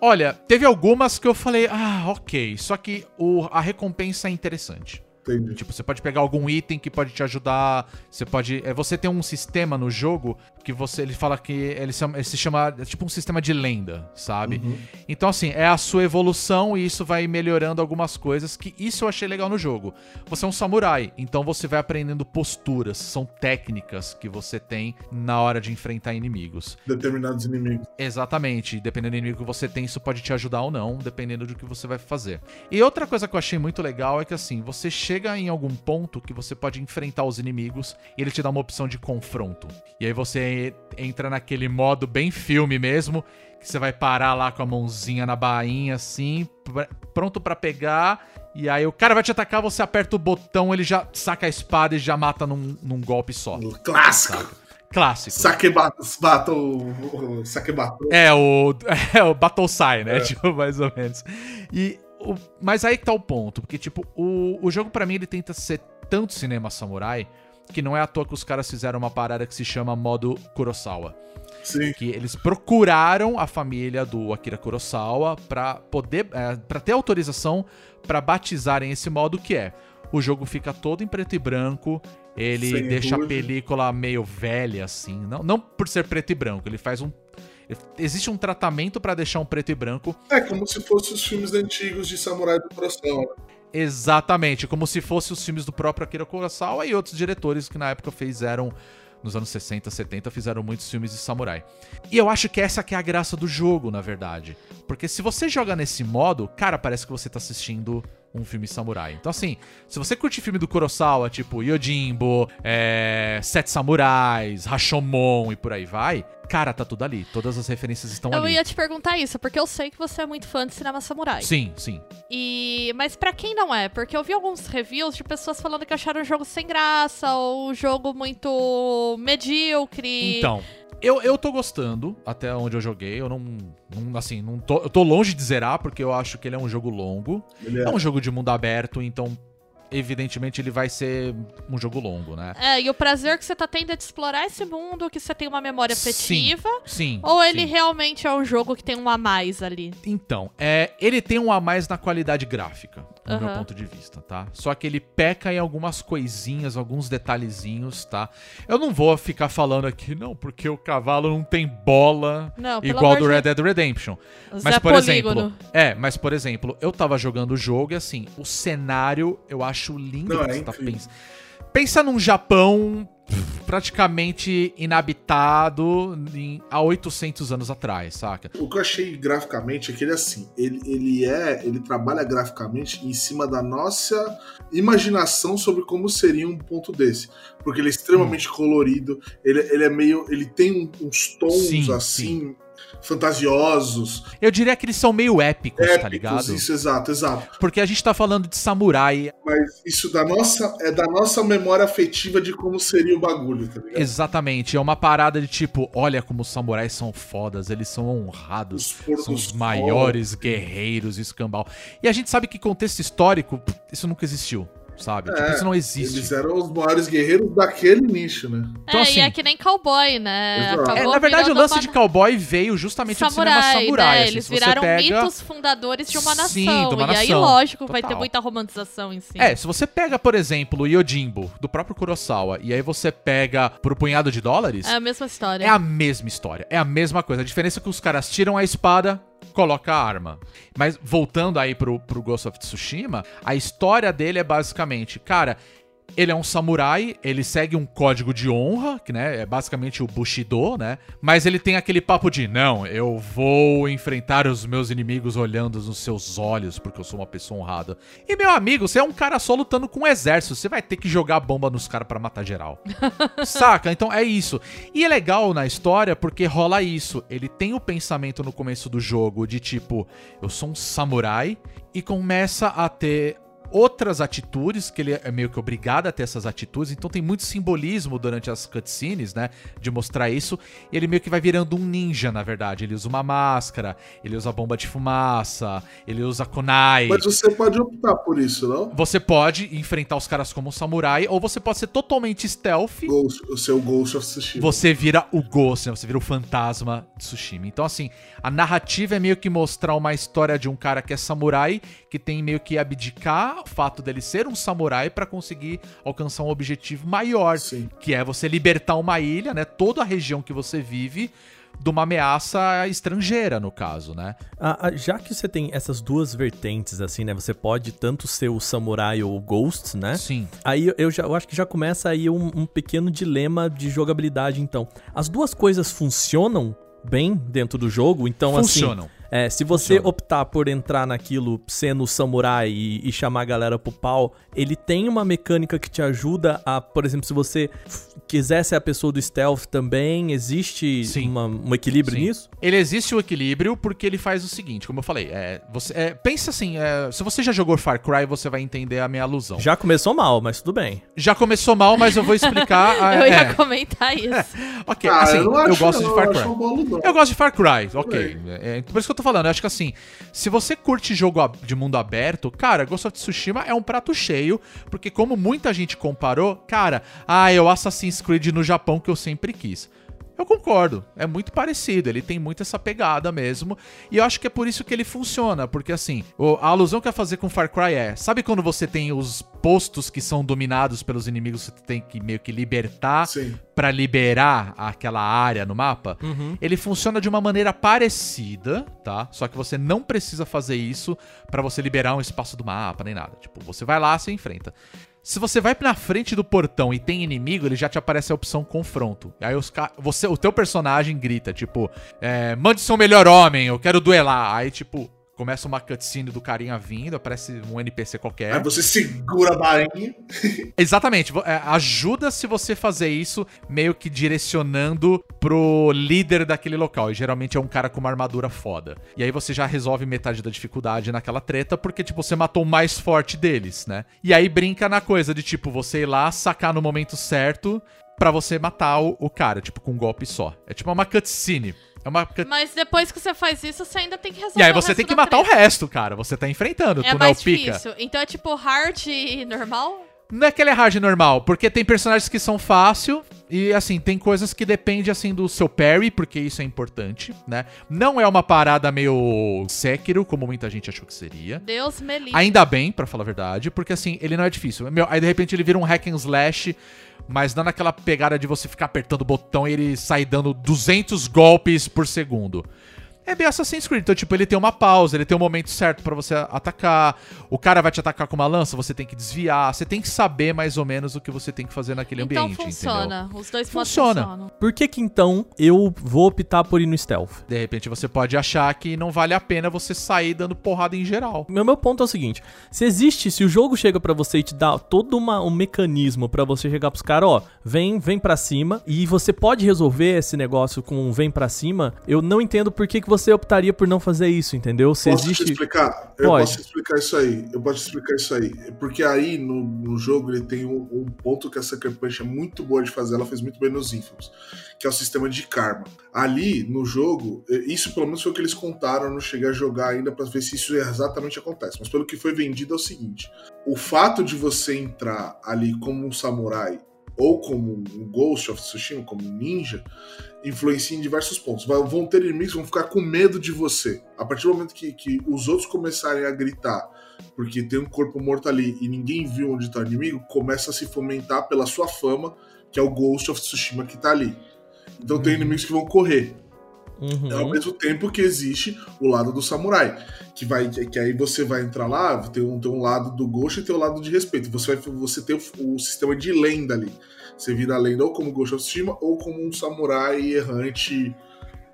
Olha, teve algumas que eu falei, ah, ok. Só que o, a recompensa é interessante. Entendi. Tipo, você pode pegar algum item que pode te ajudar. Você pode. É, você tem um sistema no jogo que você. Ele fala que ele, se chama- ele se chama. É tipo um sistema de lenda, sabe? Então, assim, é a sua evolução e isso vai melhorando algumas coisas. Que isso eu achei legal no jogo. Você é um samurai, então você vai aprendendo posturas. São técnicas que você tem na hora de enfrentar inimigos. Determinados inimigos. Exatamente. Dependendo do inimigo que você tem, isso pode te ajudar ou não, dependendo do que você vai fazer. E outra coisa que eu achei muito legal é que assim, você chega em algum ponto que você pode enfrentar os inimigos e ele te dá uma opção de confronto. E aí você entra naquele modo bem filme mesmo, que você vai parar lá com a mãozinha na bainha assim, pr- pronto pra pegar. E aí o cara vai te atacar, você aperta o botão, ele já saca a espada e já mata num, num golpe só. Clássico! Clássico. Saque Battle. Saque Battle. É, o, é, o Battle Sai, né? Tipo, mais ou menos. E, o, mas aí que tá o ponto, porque, tipo, o, o jogo pra mim ele tenta ser tanto cinema samurai que não é à toa que os caras fizeram uma parada que se chama modo Kurosawa. Sim. Que eles procuraram a família do Akira Kurosawa pra poder. É, pra ter autorização pra batizarem esse modo que é. O jogo fica todo em preto e branco. Ele Sem deixa a película meio velha, assim. Não, não por ser preto e branco, ele faz um. Existe um tratamento pra deixar um preto e branco. É como se fossem os filmes antigos de Samurai do né? Exatamente, como se fosse os filmes do próprio Akira Kurosawa e outros diretores que na época fizeram, nos anos 60, 70, fizeram muitos filmes de samurai. E eu acho que essa que é a graça do jogo, na verdade. Porque se você joga nesse modo, cara, parece que você tá assistindo um filme samurai. Então assim, se você curte filme do Kurosawa, tipo Yojimbo, é, Sete Samurais, Rashomon e por aí vai, cara, tá tudo ali. Todas as referências estão Eu ali. ia te perguntar isso, porque eu sei que você é muito fã de cinema samurai. Sim, sim. E mas pra quem não é, porque eu vi alguns reviews de pessoas falando que acharam o jogo sem graça ou o jogo muito medíocre. Então, eu, eu tô gostando até onde eu joguei. Eu não. não, assim, não tô, eu tô longe de zerar, porque eu acho que ele é um jogo longo. Ele É é. um jogo de mundo aberto, então. Evidentemente ele vai ser um jogo longo, né? É, e o prazer que você tá tendo é de explorar esse mundo, que você tem uma memória afetiva. Sim. Ou ele sim. realmente é um jogo que tem um a mais ali? Então, é, ele tem um a mais na qualidade gráfica, no meu Aham. ponto de vista, tá? Só que ele peca em algumas coisinhas, alguns detalhezinhos, tá? Eu não vou ficar falando aqui, não, porque o cavalo não tem bola Não, igual do de Red Dead Redemption. Zé Mas, por Polígono. exemplo, é, mas por exemplo, eu tava jogando o jogo e assim, o cenário eu acho lindo. Não, que é você tá incrível. pens- Pensa num Japão praticamente inabitado em- há 800 anos atrás, saca? O que eu achei graficamente é que ele assim, ele, ele é, ele trabalha graficamente em cima da nossa imaginação sobre como seria um ponto desse, porque ele é extremamente colorido, ele, ele é meio, ele tem uns tons Sim, assim fantasiosos, Eu diria que eles são meio épicos, tá épicos, ligado? isso exato, exato. Porque a gente tá falando de samurai. Mas isso da nossa é da nossa memória afetiva de como seria o bagulho, tá ligado? Exatamente, é uma parada de tipo, olha como os samurais são fodas, eles são honrados, Os são os maiores guerreiros, escambau. E a gente sabe que contexto histórico, isso nunca existiu. Sabe? Tipo, É, isso não existe. Eles eram os maiores guerreiros daquele nicho, né? Então, é, assim- e é que nem cowboy, né? É, na verdade, o lance uma de cowboy veio justamente do cinema samurai, samurai. né? assim, Eles viraram pega- mitos fundadores de uma nação. Sim, de uma E aí, nação. lógico, vai ter Total. muita romantização em cima. É, se você pega, por exemplo, o Yojimbo, do próprio Kurosawa, e aí você pega por punhado de dólares, É a mesma história. é a mesma história. É a mesma coisa. A diferença é que os caras tiram a espada, coloca a arma. Mas voltando aí pro, pro Ghost of Tsushima, a história dele é basicamente, cara. Ele é um samurai, ele segue um código de honra, que né, é basicamente o Bushido, né? Mas ele tem aquele papo de, não, eu vou enfrentar os meus inimigos olhando nos seus olhos, porque eu sou uma pessoa honrada. E meu amigo, você é um cara só lutando com um exército, você vai ter que jogar bomba nos caras pra matar geral. Saca? Então é isso. E é legal na história porque rola isso. Ele tem o pensamento no começo do jogo de tipo, eu sou um samurai e começa a ter outras atitudes, que ele é meio que obrigado a ter essas atitudes, então tem muito simbolismo durante as cutscenes, né, de mostrar isso, e ele meio que vai virando um ninja, na verdade, ele usa uma máscara, ele usa bomba de fumaça, ele usa kunai, Mas você pode optar por isso, não? você pode enfrentar os caras como um samurai, ou você pode ser totalmente stealth, Ghost, o seu Ghost of Tsushima. você vira o Ghost, né? Você vira o fantasma de Tsushima. Então, assim, a narrativa é meio que mostrar uma história de um cara que é samurai, que tem meio que abdicar o fato dele ser um samurai pra conseguir alcançar um objetivo maior, Sim. que é você libertar uma ilha, né? Toda a região que você vive de uma ameaça estrangeira, no caso, né? Ah, já que você tem essas duas vertentes, assim, né? Você pode tanto ser o samurai ou o ghost, né? Sim. Aí eu, já, eu acho que já começa aí um, um pequeno dilema de jogabilidade, então. As duas coisas funcionam bem dentro do jogo, então Funcionam. assim... É, se você Funciona. optar por entrar naquilo sendo samurai e, e chamar a galera pro pau, ele tem uma mecânica que te ajuda a, por exemplo, se você quiser ser a pessoa do stealth também, existe uma- um equilíbrio Sim. nisso? Ele existe o equilíbrio porque ele faz o seguinte, como eu falei, é, você, é, pensa assim, é, se você já jogou Far Cry, você vai entender a minha alusão. Já, Já começou mal, mas tudo bem. começou mal, mas eu vou explicar. a- Eu ia é, comentar isso. ok, Ah, assim, eu eu, não gosto não, de Far eu Cry. um. Eu gosto de Far Cry, ok. É, por isso que eu tô falando. Eu acho que assim, se você curte jogo de mundo aberto, cara, Ghost of Tsushima é um prato cheio, porque como muita gente comparou, cara, ah, é o Assassin's Creed no Japão que eu sempre quis. Eu concordo, é muito parecido, ele tem muito essa pegada mesmo, e eu acho que é por isso que ele funciona, porque assim, a alusão que eu ia fazer com Far Cry é, sabe quando você tem os postos que são dominados pelos inimigos, você tem que meio que libertar. Pra liberar aquela área no mapa, ele funciona de uma maneira parecida, tá? Só que você não precisa fazer isso pra você liberar um espaço do mapa nem nada. Tipo, você vai lá, você enfrenta. Se você vai na frente do portão e tem inimigo, ele já te aparece a opção confronto. Aí os você, o teu personagem grita, tipo, é, mande seu melhor homem, eu quero duelar. Aí, tipo, começa uma cutscene do carinha vindo, aparece um NPC qualquer. Aí você segura a bainha. Exatamente. é, ajuda se você fazer isso meio que direcionando pro líder daquele local. E geralmente é um cara com uma armadura foda. E aí você já resolve metade da dificuldade naquela treta, porque, tipo, você matou o mais forte deles, né? E aí brinca na coisa de, tipo, você ir lá, sacar no momento certo pra você matar o, o cara, tipo, com um golpe só. É tipo uma cutscene. É uma. Mas depois que você faz isso, você ainda tem que resolver E aí o você tem que matar o treta. resto, cara. Você tá enfrentando, É tu não mais pica. difícil. Então é tipo hard e normal? Não é que ele é hard normal, porque tem personagens que são fácil e assim, tem coisas que depende assim do seu parry, porque isso é importante, né? Não é uma parada meio Sekiro, como muita gente achou que seria. Deus me livre. Ainda bem, pra falar a verdade, porque assim, ele não é difícil. Meu, aí de repente ele vira um hack and slash, mas dando aquela pegada de você ficar apertando o botão e ele sair dando 200 golpes por segundo. É bem Assassin's Creed, então tipo, ele tem uma pausa, ele tem um momento certo pra você atacar. O cara vai te atacar com uma lança, você tem que desviar, você tem que saber mais ou menos o que você tem que fazer naquele então ambiente, entendeu? funciona. Os dois Funciona. funcionam. Por que que então eu vou optar por ir no stealth? De repente você pode achar que não vale a pena você sair dando porrada em geral. Meu, meu ponto é o seguinte: se existe, se o jogo chega pra você e te dá todo uma, um mecanismo pra você chegar pros caras, ó, vem, vem pra cima, e você pode resolver esse negócio com um vem pra cima, eu não entendo por que, que você optaria por não fazer isso, entendeu? Se Posso te existe. explicar? Eu Pode. posso te explicar isso aí. Eu posso te explicar isso aí. Porque aí no, no jogo ele tem um, um ponto que a Sucker Punch é muito boa de fazer, ela fez muito bem nos Infamous, que é o sistema de karma. Ali no jogo, eh, isso pelo menos foi o que eles contaram, não cheguei a jogar ainda pra ver se isso exatamente acontece. Mas pelo que foi vendido é o seguinte: o fato de você entrar ali como um samurai ou como um Ghost of Tsushima, como um ninja, influencia em diversos pontos. Vão ter inimigos que vão ficar com medo de você. A partir do momento que, que os outros começarem a gritar porque tem um corpo morto ali e ninguém viu onde está o inimigo, começa a se fomentar pela sua fama, que é o Ghost of Tsushima que tá ali. Então tem inimigos que vão correr. Uhum. Ao mesmo tempo que existe o lado do samurai, que vai que, aí você vai entrar lá, tem um, tem um lado do Ghost e tem o lado de respeito. Você vai você tem o, o sistema de lenda ali. Você vira a lenda ou como Ghost of Tsushima ou como um samurai errante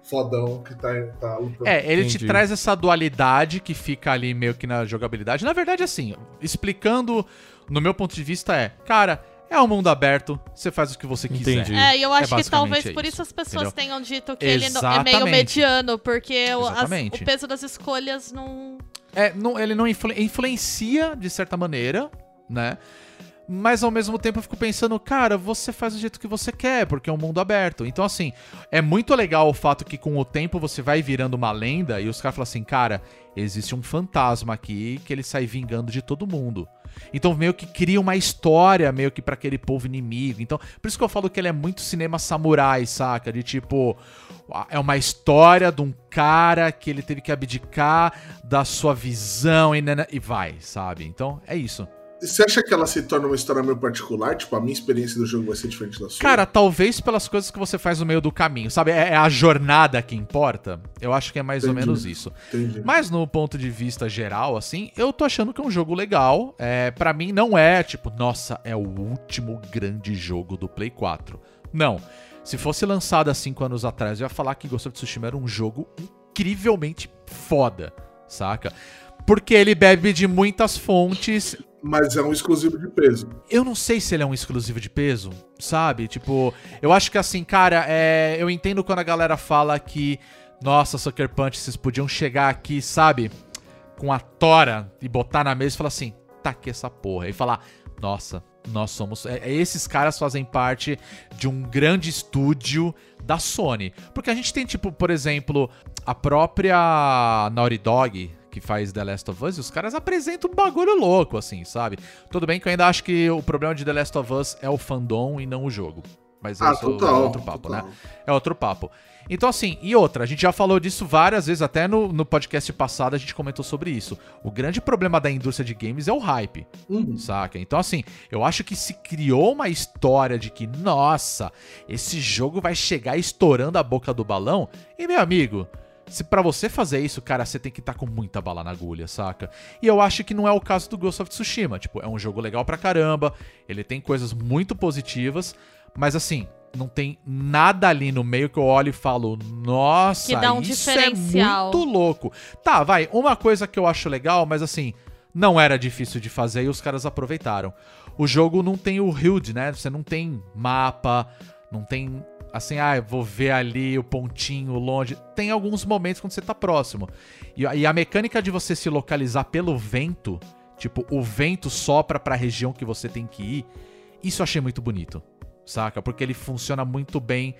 fodão que tá, tá lutando. É, ele te Entendi. traz essa dualidade que fica ali meio que na jogabilidade. Na verdade, assim, explicando, no meu ponto de vista, é, cara, é um mundo aberto, você faz o que você quiser. Entendi. É, e eu acho que basicamente talvez é por isso, as pessoas entendeu? tenham dito que ele não- é meio Exatamente. mediano, porque o, as- Exatamente. o peso das escolhas não. É, não- ele não influ- influencia de certa maneira, né? Mas ao mesmo tempo eu fico pensando, cara, você faz do jeito que você quer, porque é um mundo aberto. Então, assim, é muito legal o fato que com o tempo você vai virando uma lenda e os caras falam assim, cara, existe um fantasma aqui que ele sai vingando de todo mundo. Então meio que cria uma história meio que pra aquele povo inimigo. Então, por isso que eu falo que ele é muito cinema samurai, saca? De tipo, é uma história de um cara que ele teve que abdicar da sua visão e, nana- e vai, sabe? Então, é isso. Você acha que ela se torna uma história meio particular? Tipo, a minha experiência do jogo vai ser diferente da sua? Cara, talvez pelas coisas que você faz no meio do caminho, sabe? É é a jornada que importa. Eu acho que é mais ou Entendi. menos isso. Entendi. Mas no ponto de vista geral, assim, eu tô achando que é um jogo legal. É, para mim não é tipo, nossa, é o último grande jogo do Play 4. Não. Se fosse lançado há 5 anos atrás, eu ia falar que Ghost of Tsushima era um jogo incrivelmente foda, saca? Porque ele bebe de muitas fontes Mas é um exclusivo de peso. eu não sei se ele é um exclusivo de peso, sabe? Tipo, eu acho que assim, cara, é, eu entendo quando a galera fala que, nossa, Sucker Punch, vocês podiam chegar aqui, sabe? Com a tora e botar na mesa e falar assim, tá aqui essa porra. E falar, nossa, nós somos. é- é- esses caras fazem parte de um grande estúdio da Sony. Porque a gente tem, tipo, por exemplo, a própria Naughty Dog, que faz The Last of Us, e os caras apresentam um bagulho louco, assim, sabe? Tudo bem que eu ainda acho que o problema de The Last of Us é o fandom e não o jogo. Mas Ah, isso total, é outro papo, total. né? É outro papo. Então, assim, e outra, a gente já falou disso várias vezes, até no, no podcast passado a gente comentou sobre isso. O grande problema da indústria de games é o hype, Uhum. saca? Então, assim, eu acho que se criou uma história de que, nossa, esse jogo vai chegar estourando a boca do balão, e meu amigo. Se pra você fazer isso, cara, você tem que estar com muita bala na agulha, saca? E eu acho que não é o caso do Ghost of Tsushima. Tipo, é um jogo legal pra caramba, ele tem coisas muito positivas, mas assim, não tem nada ali no meio que eu olho e falo, nossa, um isso é muito louco. Tá, vai, uma coisa que eu acho legal, mas assim, não era difícil de fazer e os caras aproveitaram. O jogo não tem o HUD, né? Você não tem mapa, não tem assim, ah, vou ver ali o pontinho longe. Tem alguns momentos quando você tá próximo. E, e a mecânica de você se localizar pelo vento, tipo, o vento sopra pra região que você tem que ir, isso eu achei muito bonito, saca? Porque ele funciona muito bem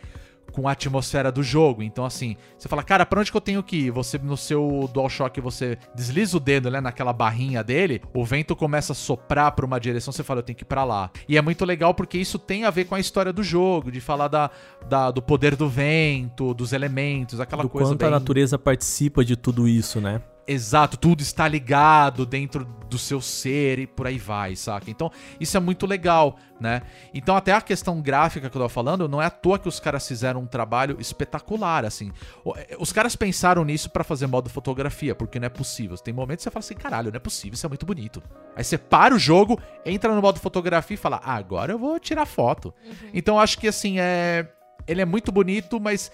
com a atmosfera do jogo. Então, assim, você fala, cara, pra onde que eu tenho que ir? Você, no seu DualShock, você desliza o dedo, né, naquela barrinha dele, o vento começa a soprar pra uma direção, você fala, eu tenho que ir pra lá. E é muito legal porque isso tem a ver com a história do jogo, de falar da, da- do poder do vento, dos elementos, aquela Do coisa quanto bem... a natureza participa de tudo isso, né? Exato, tudo está ligado dentro do seu ser e por aí vai, saca? Então, isso é muito legal, né? Então, até a questão gráfica que eu tava falando, não é à toa que os caras fizeram um trabalho espetacular, assim. Eh, Os caras pensaram nisso pra fazer modo fotografia, porque não é possível. Tem momentos que você fala assim, caralho, não é possível, isso é muito bonito. Aí você para o jogo, entra no modo fotografia e fala, ah, agora eu vou tirar foto. Então, eu acho que, assim, é... Ele é muito bonito, mas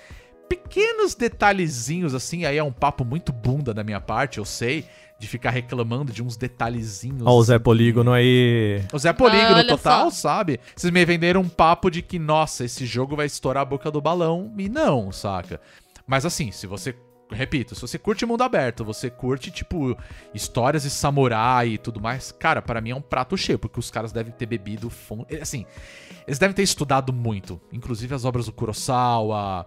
pequenos detalhezinhos, assim, aí é um papo muito bunda da minha parte, eu sei, de ficar reclamando de uns detalhezinhos. Ó, o Zé Polígono aí. O Zé Polígono Ah, total, só. sabe? Vocês me venderam um papo de que, nossa, esse jogo vai estourar a boca do balão. E não, saca? Mas assim, se você repito, se você curte mundo aberto, você curte, tipo, histórias de samurai e tudo mais, cara, para mim é um prato cheio, porque os caras devem ter bebido fundo. Assim, eles devem ter estudado muito, inclusive as obras do Kurosawa,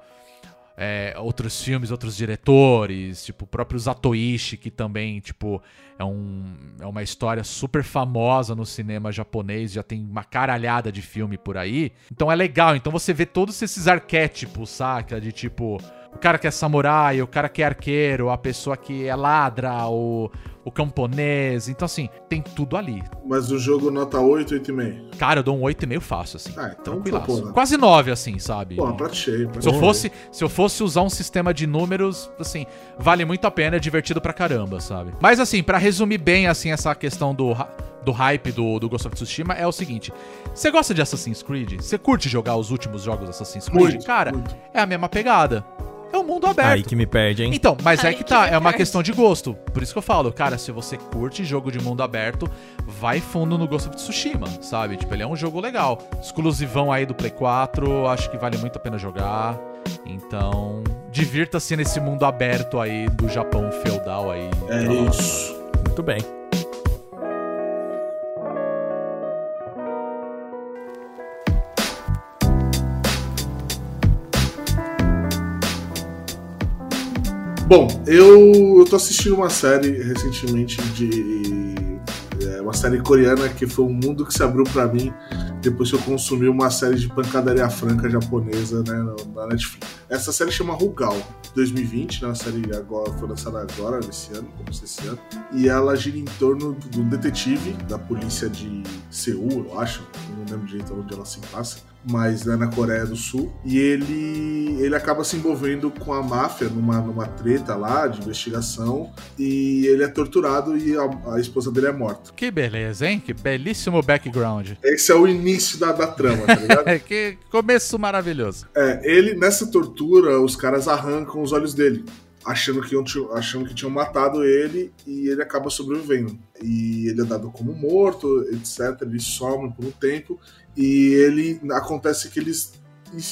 é, outros filmes, outros diretores, tipo, o próprio Zatoichi, que também, tipo, é, um, é uma história super famosa no cinema japonês, já tem uma caralhada de filme por aí. Então é legal, então você vê todos esses arquétipos, saca? De tipo, o cara que é samurai, o cara que é arqueiro, a pessoa que é ladra, o, o camponês. Então, assim, tem tudo ali. Mas o jogo nota 8, 8,5. Cara, eu dou um 8,5 fácil, assim. Ah, então, pô, né? Quase 9, assim, sabe? Pô, prato cheio. Se eu, fosse, se eu fosse usar um sistema de números, assim, vale muito a pena, é divertido pra caramba, sabe? Mas assim, pra resumir bem, assim, essa questão do, do hype do, do Ghost of Tsushima, é o seguinte. Você gosta de Assassin's Creed? Você curte jogar os últimos jogos Assassin's Creed? Muito, Cara, muito. é a mesma pegada. É um mundo aberto. Aí que me perde, hein? Então, mas é Aí que que tá, é uma perde. questão de gosto. Por isso que eu falo, cara, se você curte jogo de mundo aberto, vai fundo no Ghost of Tsushima, sabe? Tipo, ele é um jogo legal. Exclusivão aí do Play 4, acho que vale muito a pena jogar. Então, divirta-se nesse mundo aberto aí do Japão feudal aí. É isso. Muito bem. Bom, eu, eu tô assistindo uma série recentemente de. é, uma série coreana que foi um mundo que se abriu pra mim depois que eu consumi uma série de pancadaria franca japonesa né, na Netflix. Essa série chama Rugal, 2020, né, a série agora, foi lançada agora, nesse ano, começo desse ano. E ela gira em torno de um detetive da polícia de Seul, eu acho, não lembro direito onde ela se passa, mas é na Coreia do Sul. E ele, ele acaba se envolvendo com a máfia numa, numa treta lá de investigação. E ele é torturado e a, a esposa dele é morta. Que beleza, hein? Que belíssimo background. Esse é o início da, da trama, tá ligado? É, que começo maravilhoso. É, ele, nessa tortura, os caras arrancam os olhos dele. Achando que, achando que tinham matado ele e ele acaba sobrevivendo. E ele é dado como morto, etc. Ele some por um tempo. E ele. Acontece que eles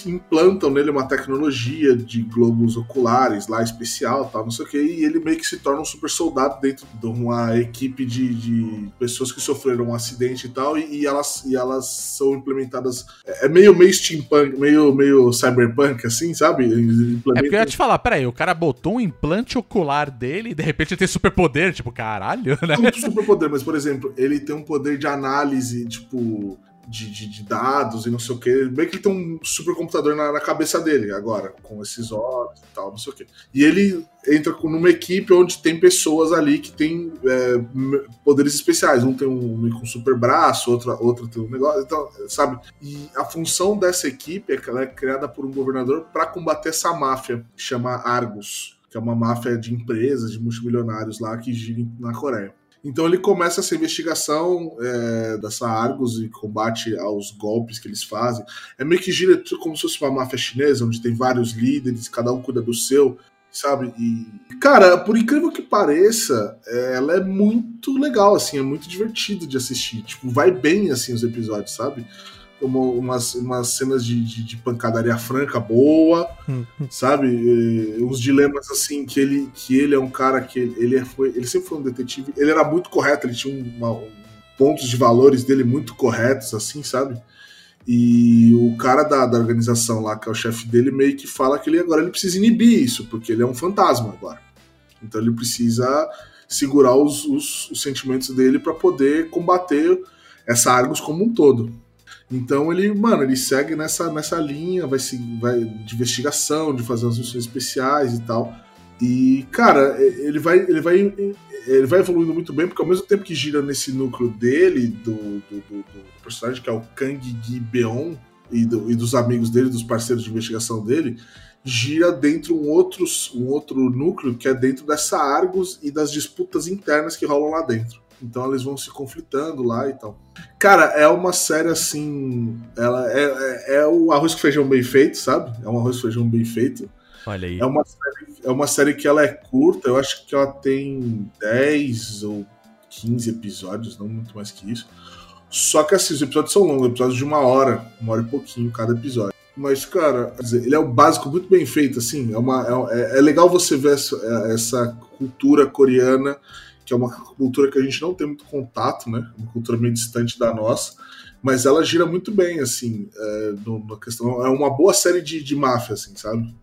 implantam nele uma tecnologia de globos oculares lá especial, tal, não sei o que, e ele meio que se torna um super soldado dentro de uma equipe de, de pessoas que sofreram um acidente e tal, e, e elas, e elas são implementadas. É é meio, meio steampunk, meio, meio cyberpunk, assim, sabe? É porque eu ia te falar, peraí, o cara botou um implante ocular dele e de repente ele tem superpoder, tipo, caralho, né? não um super poder, mas, por exemplo, ele tem um poder de análise, tipo, de, de, de dados e não sei o que. Meio que ele tem um supercomputador na, na cabeça dele agora, com esses olhos e tal, não sei o que. E ele entra numa equipe onde tem pessoas ali que têm é, poderes especiais. Um tem um, um super braço, outra, outra tem um negócio, então, sabe? E a função dessa equipe é que ela é criada por um governador para combater essa máfia, que chama Argus, que é uma máfia de empresas, de multimilionários lá que gira na Coreia. Então ele começa essa investigação é, dessa Argus e combate aos golpes que eles fazem. É meio que gira como se fosse uma máfia chinesa, onde tem vários líderes, cada um cuida do seu, sabe? E, cara, por incrível que pareça, é, ela é muito legal, assim, é muito divertido de assistir. Tipo, vai bem, assim, os episódios, sabe? Como umas, umas cenas de, de, de pancadaria franca boa, sabe? E uns dilemas assim que ele que ele é um cara que ele, ele é- foi ele sempre foi um detetive. Ele era muito correto, ele tinha uma, um- pontos de valores dele muito corretos, assim, sabe? E o cara da, da organização lá, que é o chefe dele, meio que fala que ele agora ele precisa inibir isso, porque ele é um fantasma agora. Então ele precisa segurar os, os, os sentimentos dele para poder combater essa Argus como um todo. Então ele, mano, ele segue nessa, nessa linha, vai, se- vai de investigação, de fazer as missões especiais e tal. E, cara, ele vai, ele vai, ele vai evoluindo muito bem, porque ao mesmo tempo que gira nesse núcleo dele, do, do, do- do personagem que é o Kang Gi Beon, e, do- e dos amigos dele, dos parceiros de investigação dele, gira dentro um outro, um outro núcleo que é dentro dessa Argus e das disputas internas que rolam lá dentro. Então eles vão se conflitando lá e tal. Cara, é uma série assim. Ela é, é, é o arroz com feijão bem feito, sabe? É um arroz com feijão bem feito. Olha aí. É uma série, é uma série que ela é curta, eu acho que ela tem 10 ou 15 episódios, não muito mais que isso. Só que assim, os episódios são longos, episódios de uma hora, uma hora e pouquinho cada episódio. Mas, cara, ele é o básico muito bem feito, assim. É, uma, é, é legal você ver essa, essa cultura coreana, que é uma cultura que a gente não tem muito contato, né? Uma cultura meio distante da nossa. Mas ela gira muito bem, assim, é, no, na questão. É uma boa série de, de máfia, assim, sabe?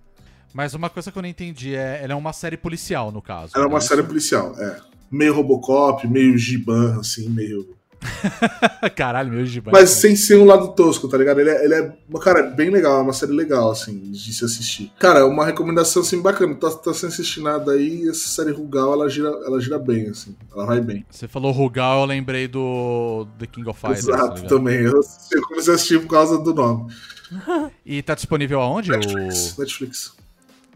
Mas uma coisa que eu não entendi é. Ela é uma série policial, no caso. Ela é uma isso? série policial, é. Meio Robocop, meio Giban, assim, meio. Caralho, meu de Mas sem ser um lado tosco, tá ligado? Ele é, ele é cara, bem legal, é uma série legal, assim, de se assistir. Cara, uma recomendação, assim, bacana. Tá, tá sem assistir nada aí, essa série Rugal, ela gira, ela gira bem, assim. Ela vai bem. Você falou Rugal, eu lembrei do The King of Fighters. tá Exato, também. Eu, eu comecei a assistir por causa do nome. E tá disponível aonde? Netflix. O... Netflix.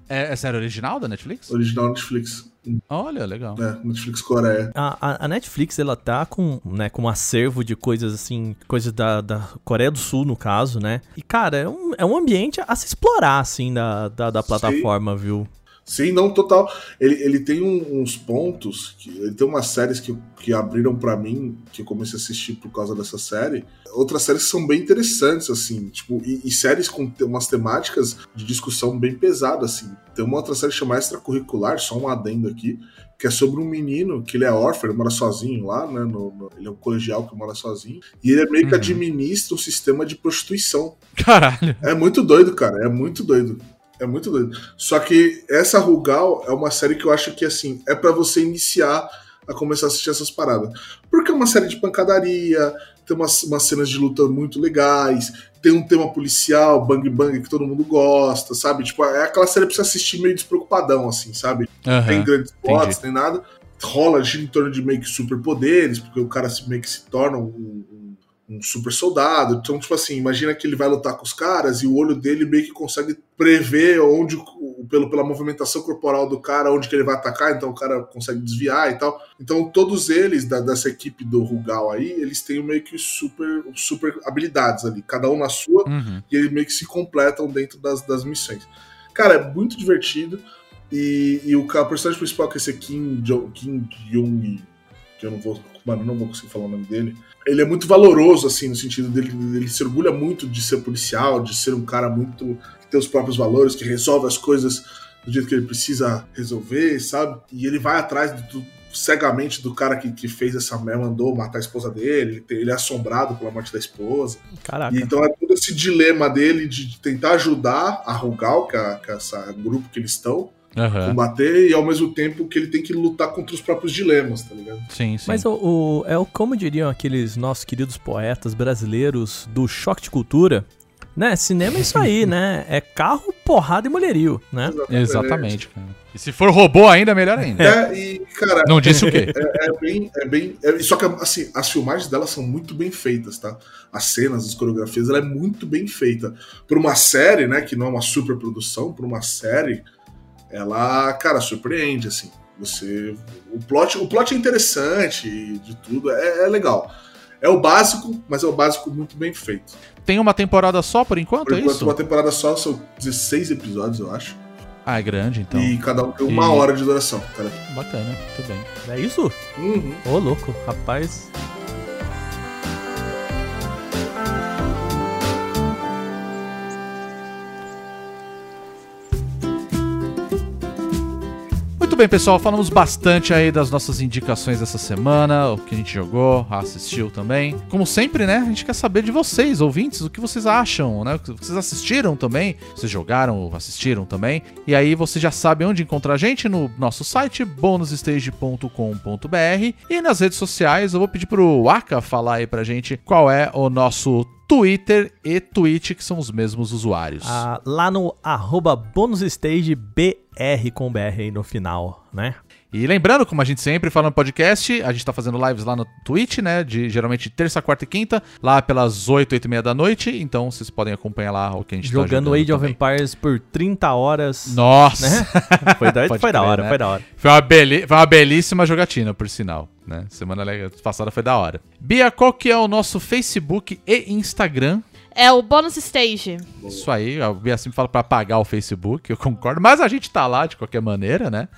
É, é série original da Netflix? Original Netflix. Olha, legal. É, Netflix Coreia. A, a, a Netflix, ela tá com, né, com um acervo de coisas assim, coisas da, da Coreia do Sul, no caso, né? E, cara, é um, é um ambiente a se explorar, assim, da, da, da plataforma, viu? Sim, não, total. Ele, ele tem um- uns pontos, que, ele tem umas séries que, que abriram pra mim, que eu comecei a assistir por causa dessa série. Outras séries que são bem interessantes, assim, tipo, e, e séries com umas temáticas de discussão bem pesada, assim. Tem uma outra série chamada Extracurricular, só um adendo aqui, que é sobre um menino que ele é órfão, ele mora sozinho lá, né? no- no- ele é um colegial que mora sozinho. E ele é meio que Uhum. administra um sistema de prostituição. Caralho. É muito doido, cara. É muito doido. É muito doido. Só que essa Rugal é uma série que eu acho que, assim, é pra você iniciar a começar a assistir essas paradas. Porque é uma série de pancadaria, tem umas, umas cenas de luta muito legais, tem um tema policial, bang bang, que todo mundo gosta, sabe? Tipo, é aquela série pra você assistir meio despreocupadão, assim, sabe? Aham. tem grandes plots, nem nada. Rola, gira em torno de meio que superpoderes, porque o cara se, meio que se torna um, um- super soldado. Então, tipo assim, imagina que ele vai lutar com os caras e o olho dele meio que consegue prever onde, pelo, pela movimentação corporal do cara, onde que ele vai atacar, então o cara consegue desviar e tal. Então, todos eles, da- dessa equipe do Rugal aí, eles têm meio que super, super habilidades ali, cada um na sua, Uhum. e eles meio que se completam dentro das, das missões. Cara, é muito divertido. E, e o, o personagem principal, que é esse Kim, jo, Kim Jong, que eu não vou, mano, não vou conseguir falar o nome dele. Ele é muito valoroso, assim, no sentido dele, ele se orgulha muito de ser policial, de ser um cara muito. que tem os próprios valores, que resolve as coisas do jeito que ele precisa resolver, sabe? E ele vai atrás do, cegamente do cara que, que fez essa merda, mandou matar a esposa dele, ele, é assombrado pela morte da esposa. Caraca. E então é todo esse dilema dele de tentar ajudar a Rugal, que é, que é essa grupo que eles estão, Aham. combater, e ao mesmo tempo que ele tem que lutar contra os próprios dilemas, tá ligado? Sim, sim. Mas o, o- é o como diriam aqueles nossos queridos poetas brasileiros do choque de cultura, né? Cinema é isso aí, né? É carro, porrada e mulherio, né? Exatamente, cara. E se for robô ainda, melhor ainda. É, e, cara, Não disse o quê? é bem. É bem é- só que, assim, as filmagens delas são muito bem feitas, tá? As cenas, as coreografias, ela é muito bem feita. Por uma série, né, que não é uma super produção, por uma série, ela, cara, surpreende, assim. Você. O plot, o plot é interessante de tudo, é, é legal. É o básico, mas é o básico muito bem feito. Tem uma temporada só por enquanto, Por é enquanto, isso? uma temporada só, são 16 episódios, eu acho. Ah, é grande, então. E cada um tem uma E- hora de duração, cara. Bacana, muito bem. É isso? Uhum. Ô, louco, rapaz. Bem, pessoal, falamos bastante aí das nossas indicações dessa semana, o que a gente jogou, assistiu também. Como sempre, né, a gente quer saber de vocês, ouvintes, o que vocês acham, né? O que vocês assistiram também, vocês jogaram, assistiram também. E aí você já sabe onde encontrar a gente no nosso site bonusstage.com.br e nas redes sociais. Eu vou pedir pro Waka falar aí pra gente qual é o nosso Twitter e Twitch, que são os mesmos usuários. Ah, lá no arroba bonusstagebr com BR aí no final, né? E lembrando, como a gente sempre fala no podcast, a gente tá fazendo lives lá no Twitch, né? De geralmente terça, quarta e quinta, lá pelas 8, 8 e meia da noite. Então vocês podem acompanhar lá o que a gente Jogando tá jogando Age of também. Empires por 30 horas. Nossa! Né? Foi da, foi da crer, hora, né? foi da hora. Foi uma, beli- foi uma belíssima jogatina, por sinal, né? Semana passada foi da hora. Bia, qual que é o nosso Facebook e Instagram? É o bônus stage. Isso aí, a Bia sempre fala pra apagar o Facebook, eu concordo, mas a gente tá lá de qualquer maneira, né?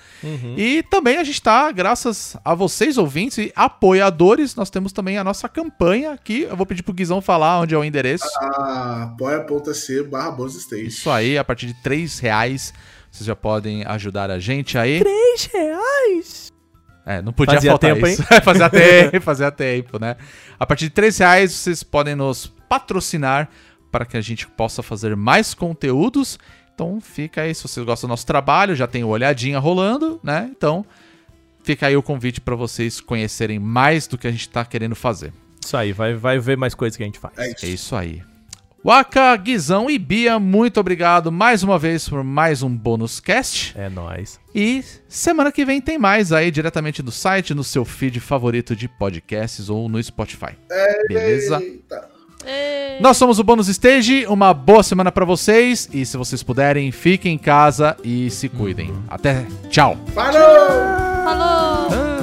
E também a gente tá, graças a vocês ouvintes e apoiadores, nós temos também a nossa campanha aqui. Eu vou pedir pro Guizão falar onde é o endereço. Ah, apoia.se barra bônus stage. Isso aí, a partir de 3 reais vocês já podem ajudar a gente aí. 3 reais? É, não podia Fazia faltar tempo, isso. fazia tempo, fazia tempo, né? A partir de 3 reais vocês podem nos patrocinar para que a gente possa fazer mais conteúdos. Então fica aí, se vocês gostam do nosso trabalho, já tem o olhadinha rolando, né? Então fica aí o convite para vocês conhecerem mais do que a gente tá querendo fazer. Isso aí, vai, vai ver mais coisas que a gente faz. É isso. É isso aí. Waka, Guizão e Bia, muito obrigado mais uma vez por mais um bônus cast. É nóis. E semana que vem tem mais aí diretamente do site, no seu feed favorito de podcasts ou no Spotify. Beleza? Eita. Ê, Nós somos o Bônus Stage, uma boa semana pra vocês e se vocês puderem, fiquem em casa e se cuidem. Até, tchau. Parou! Falou!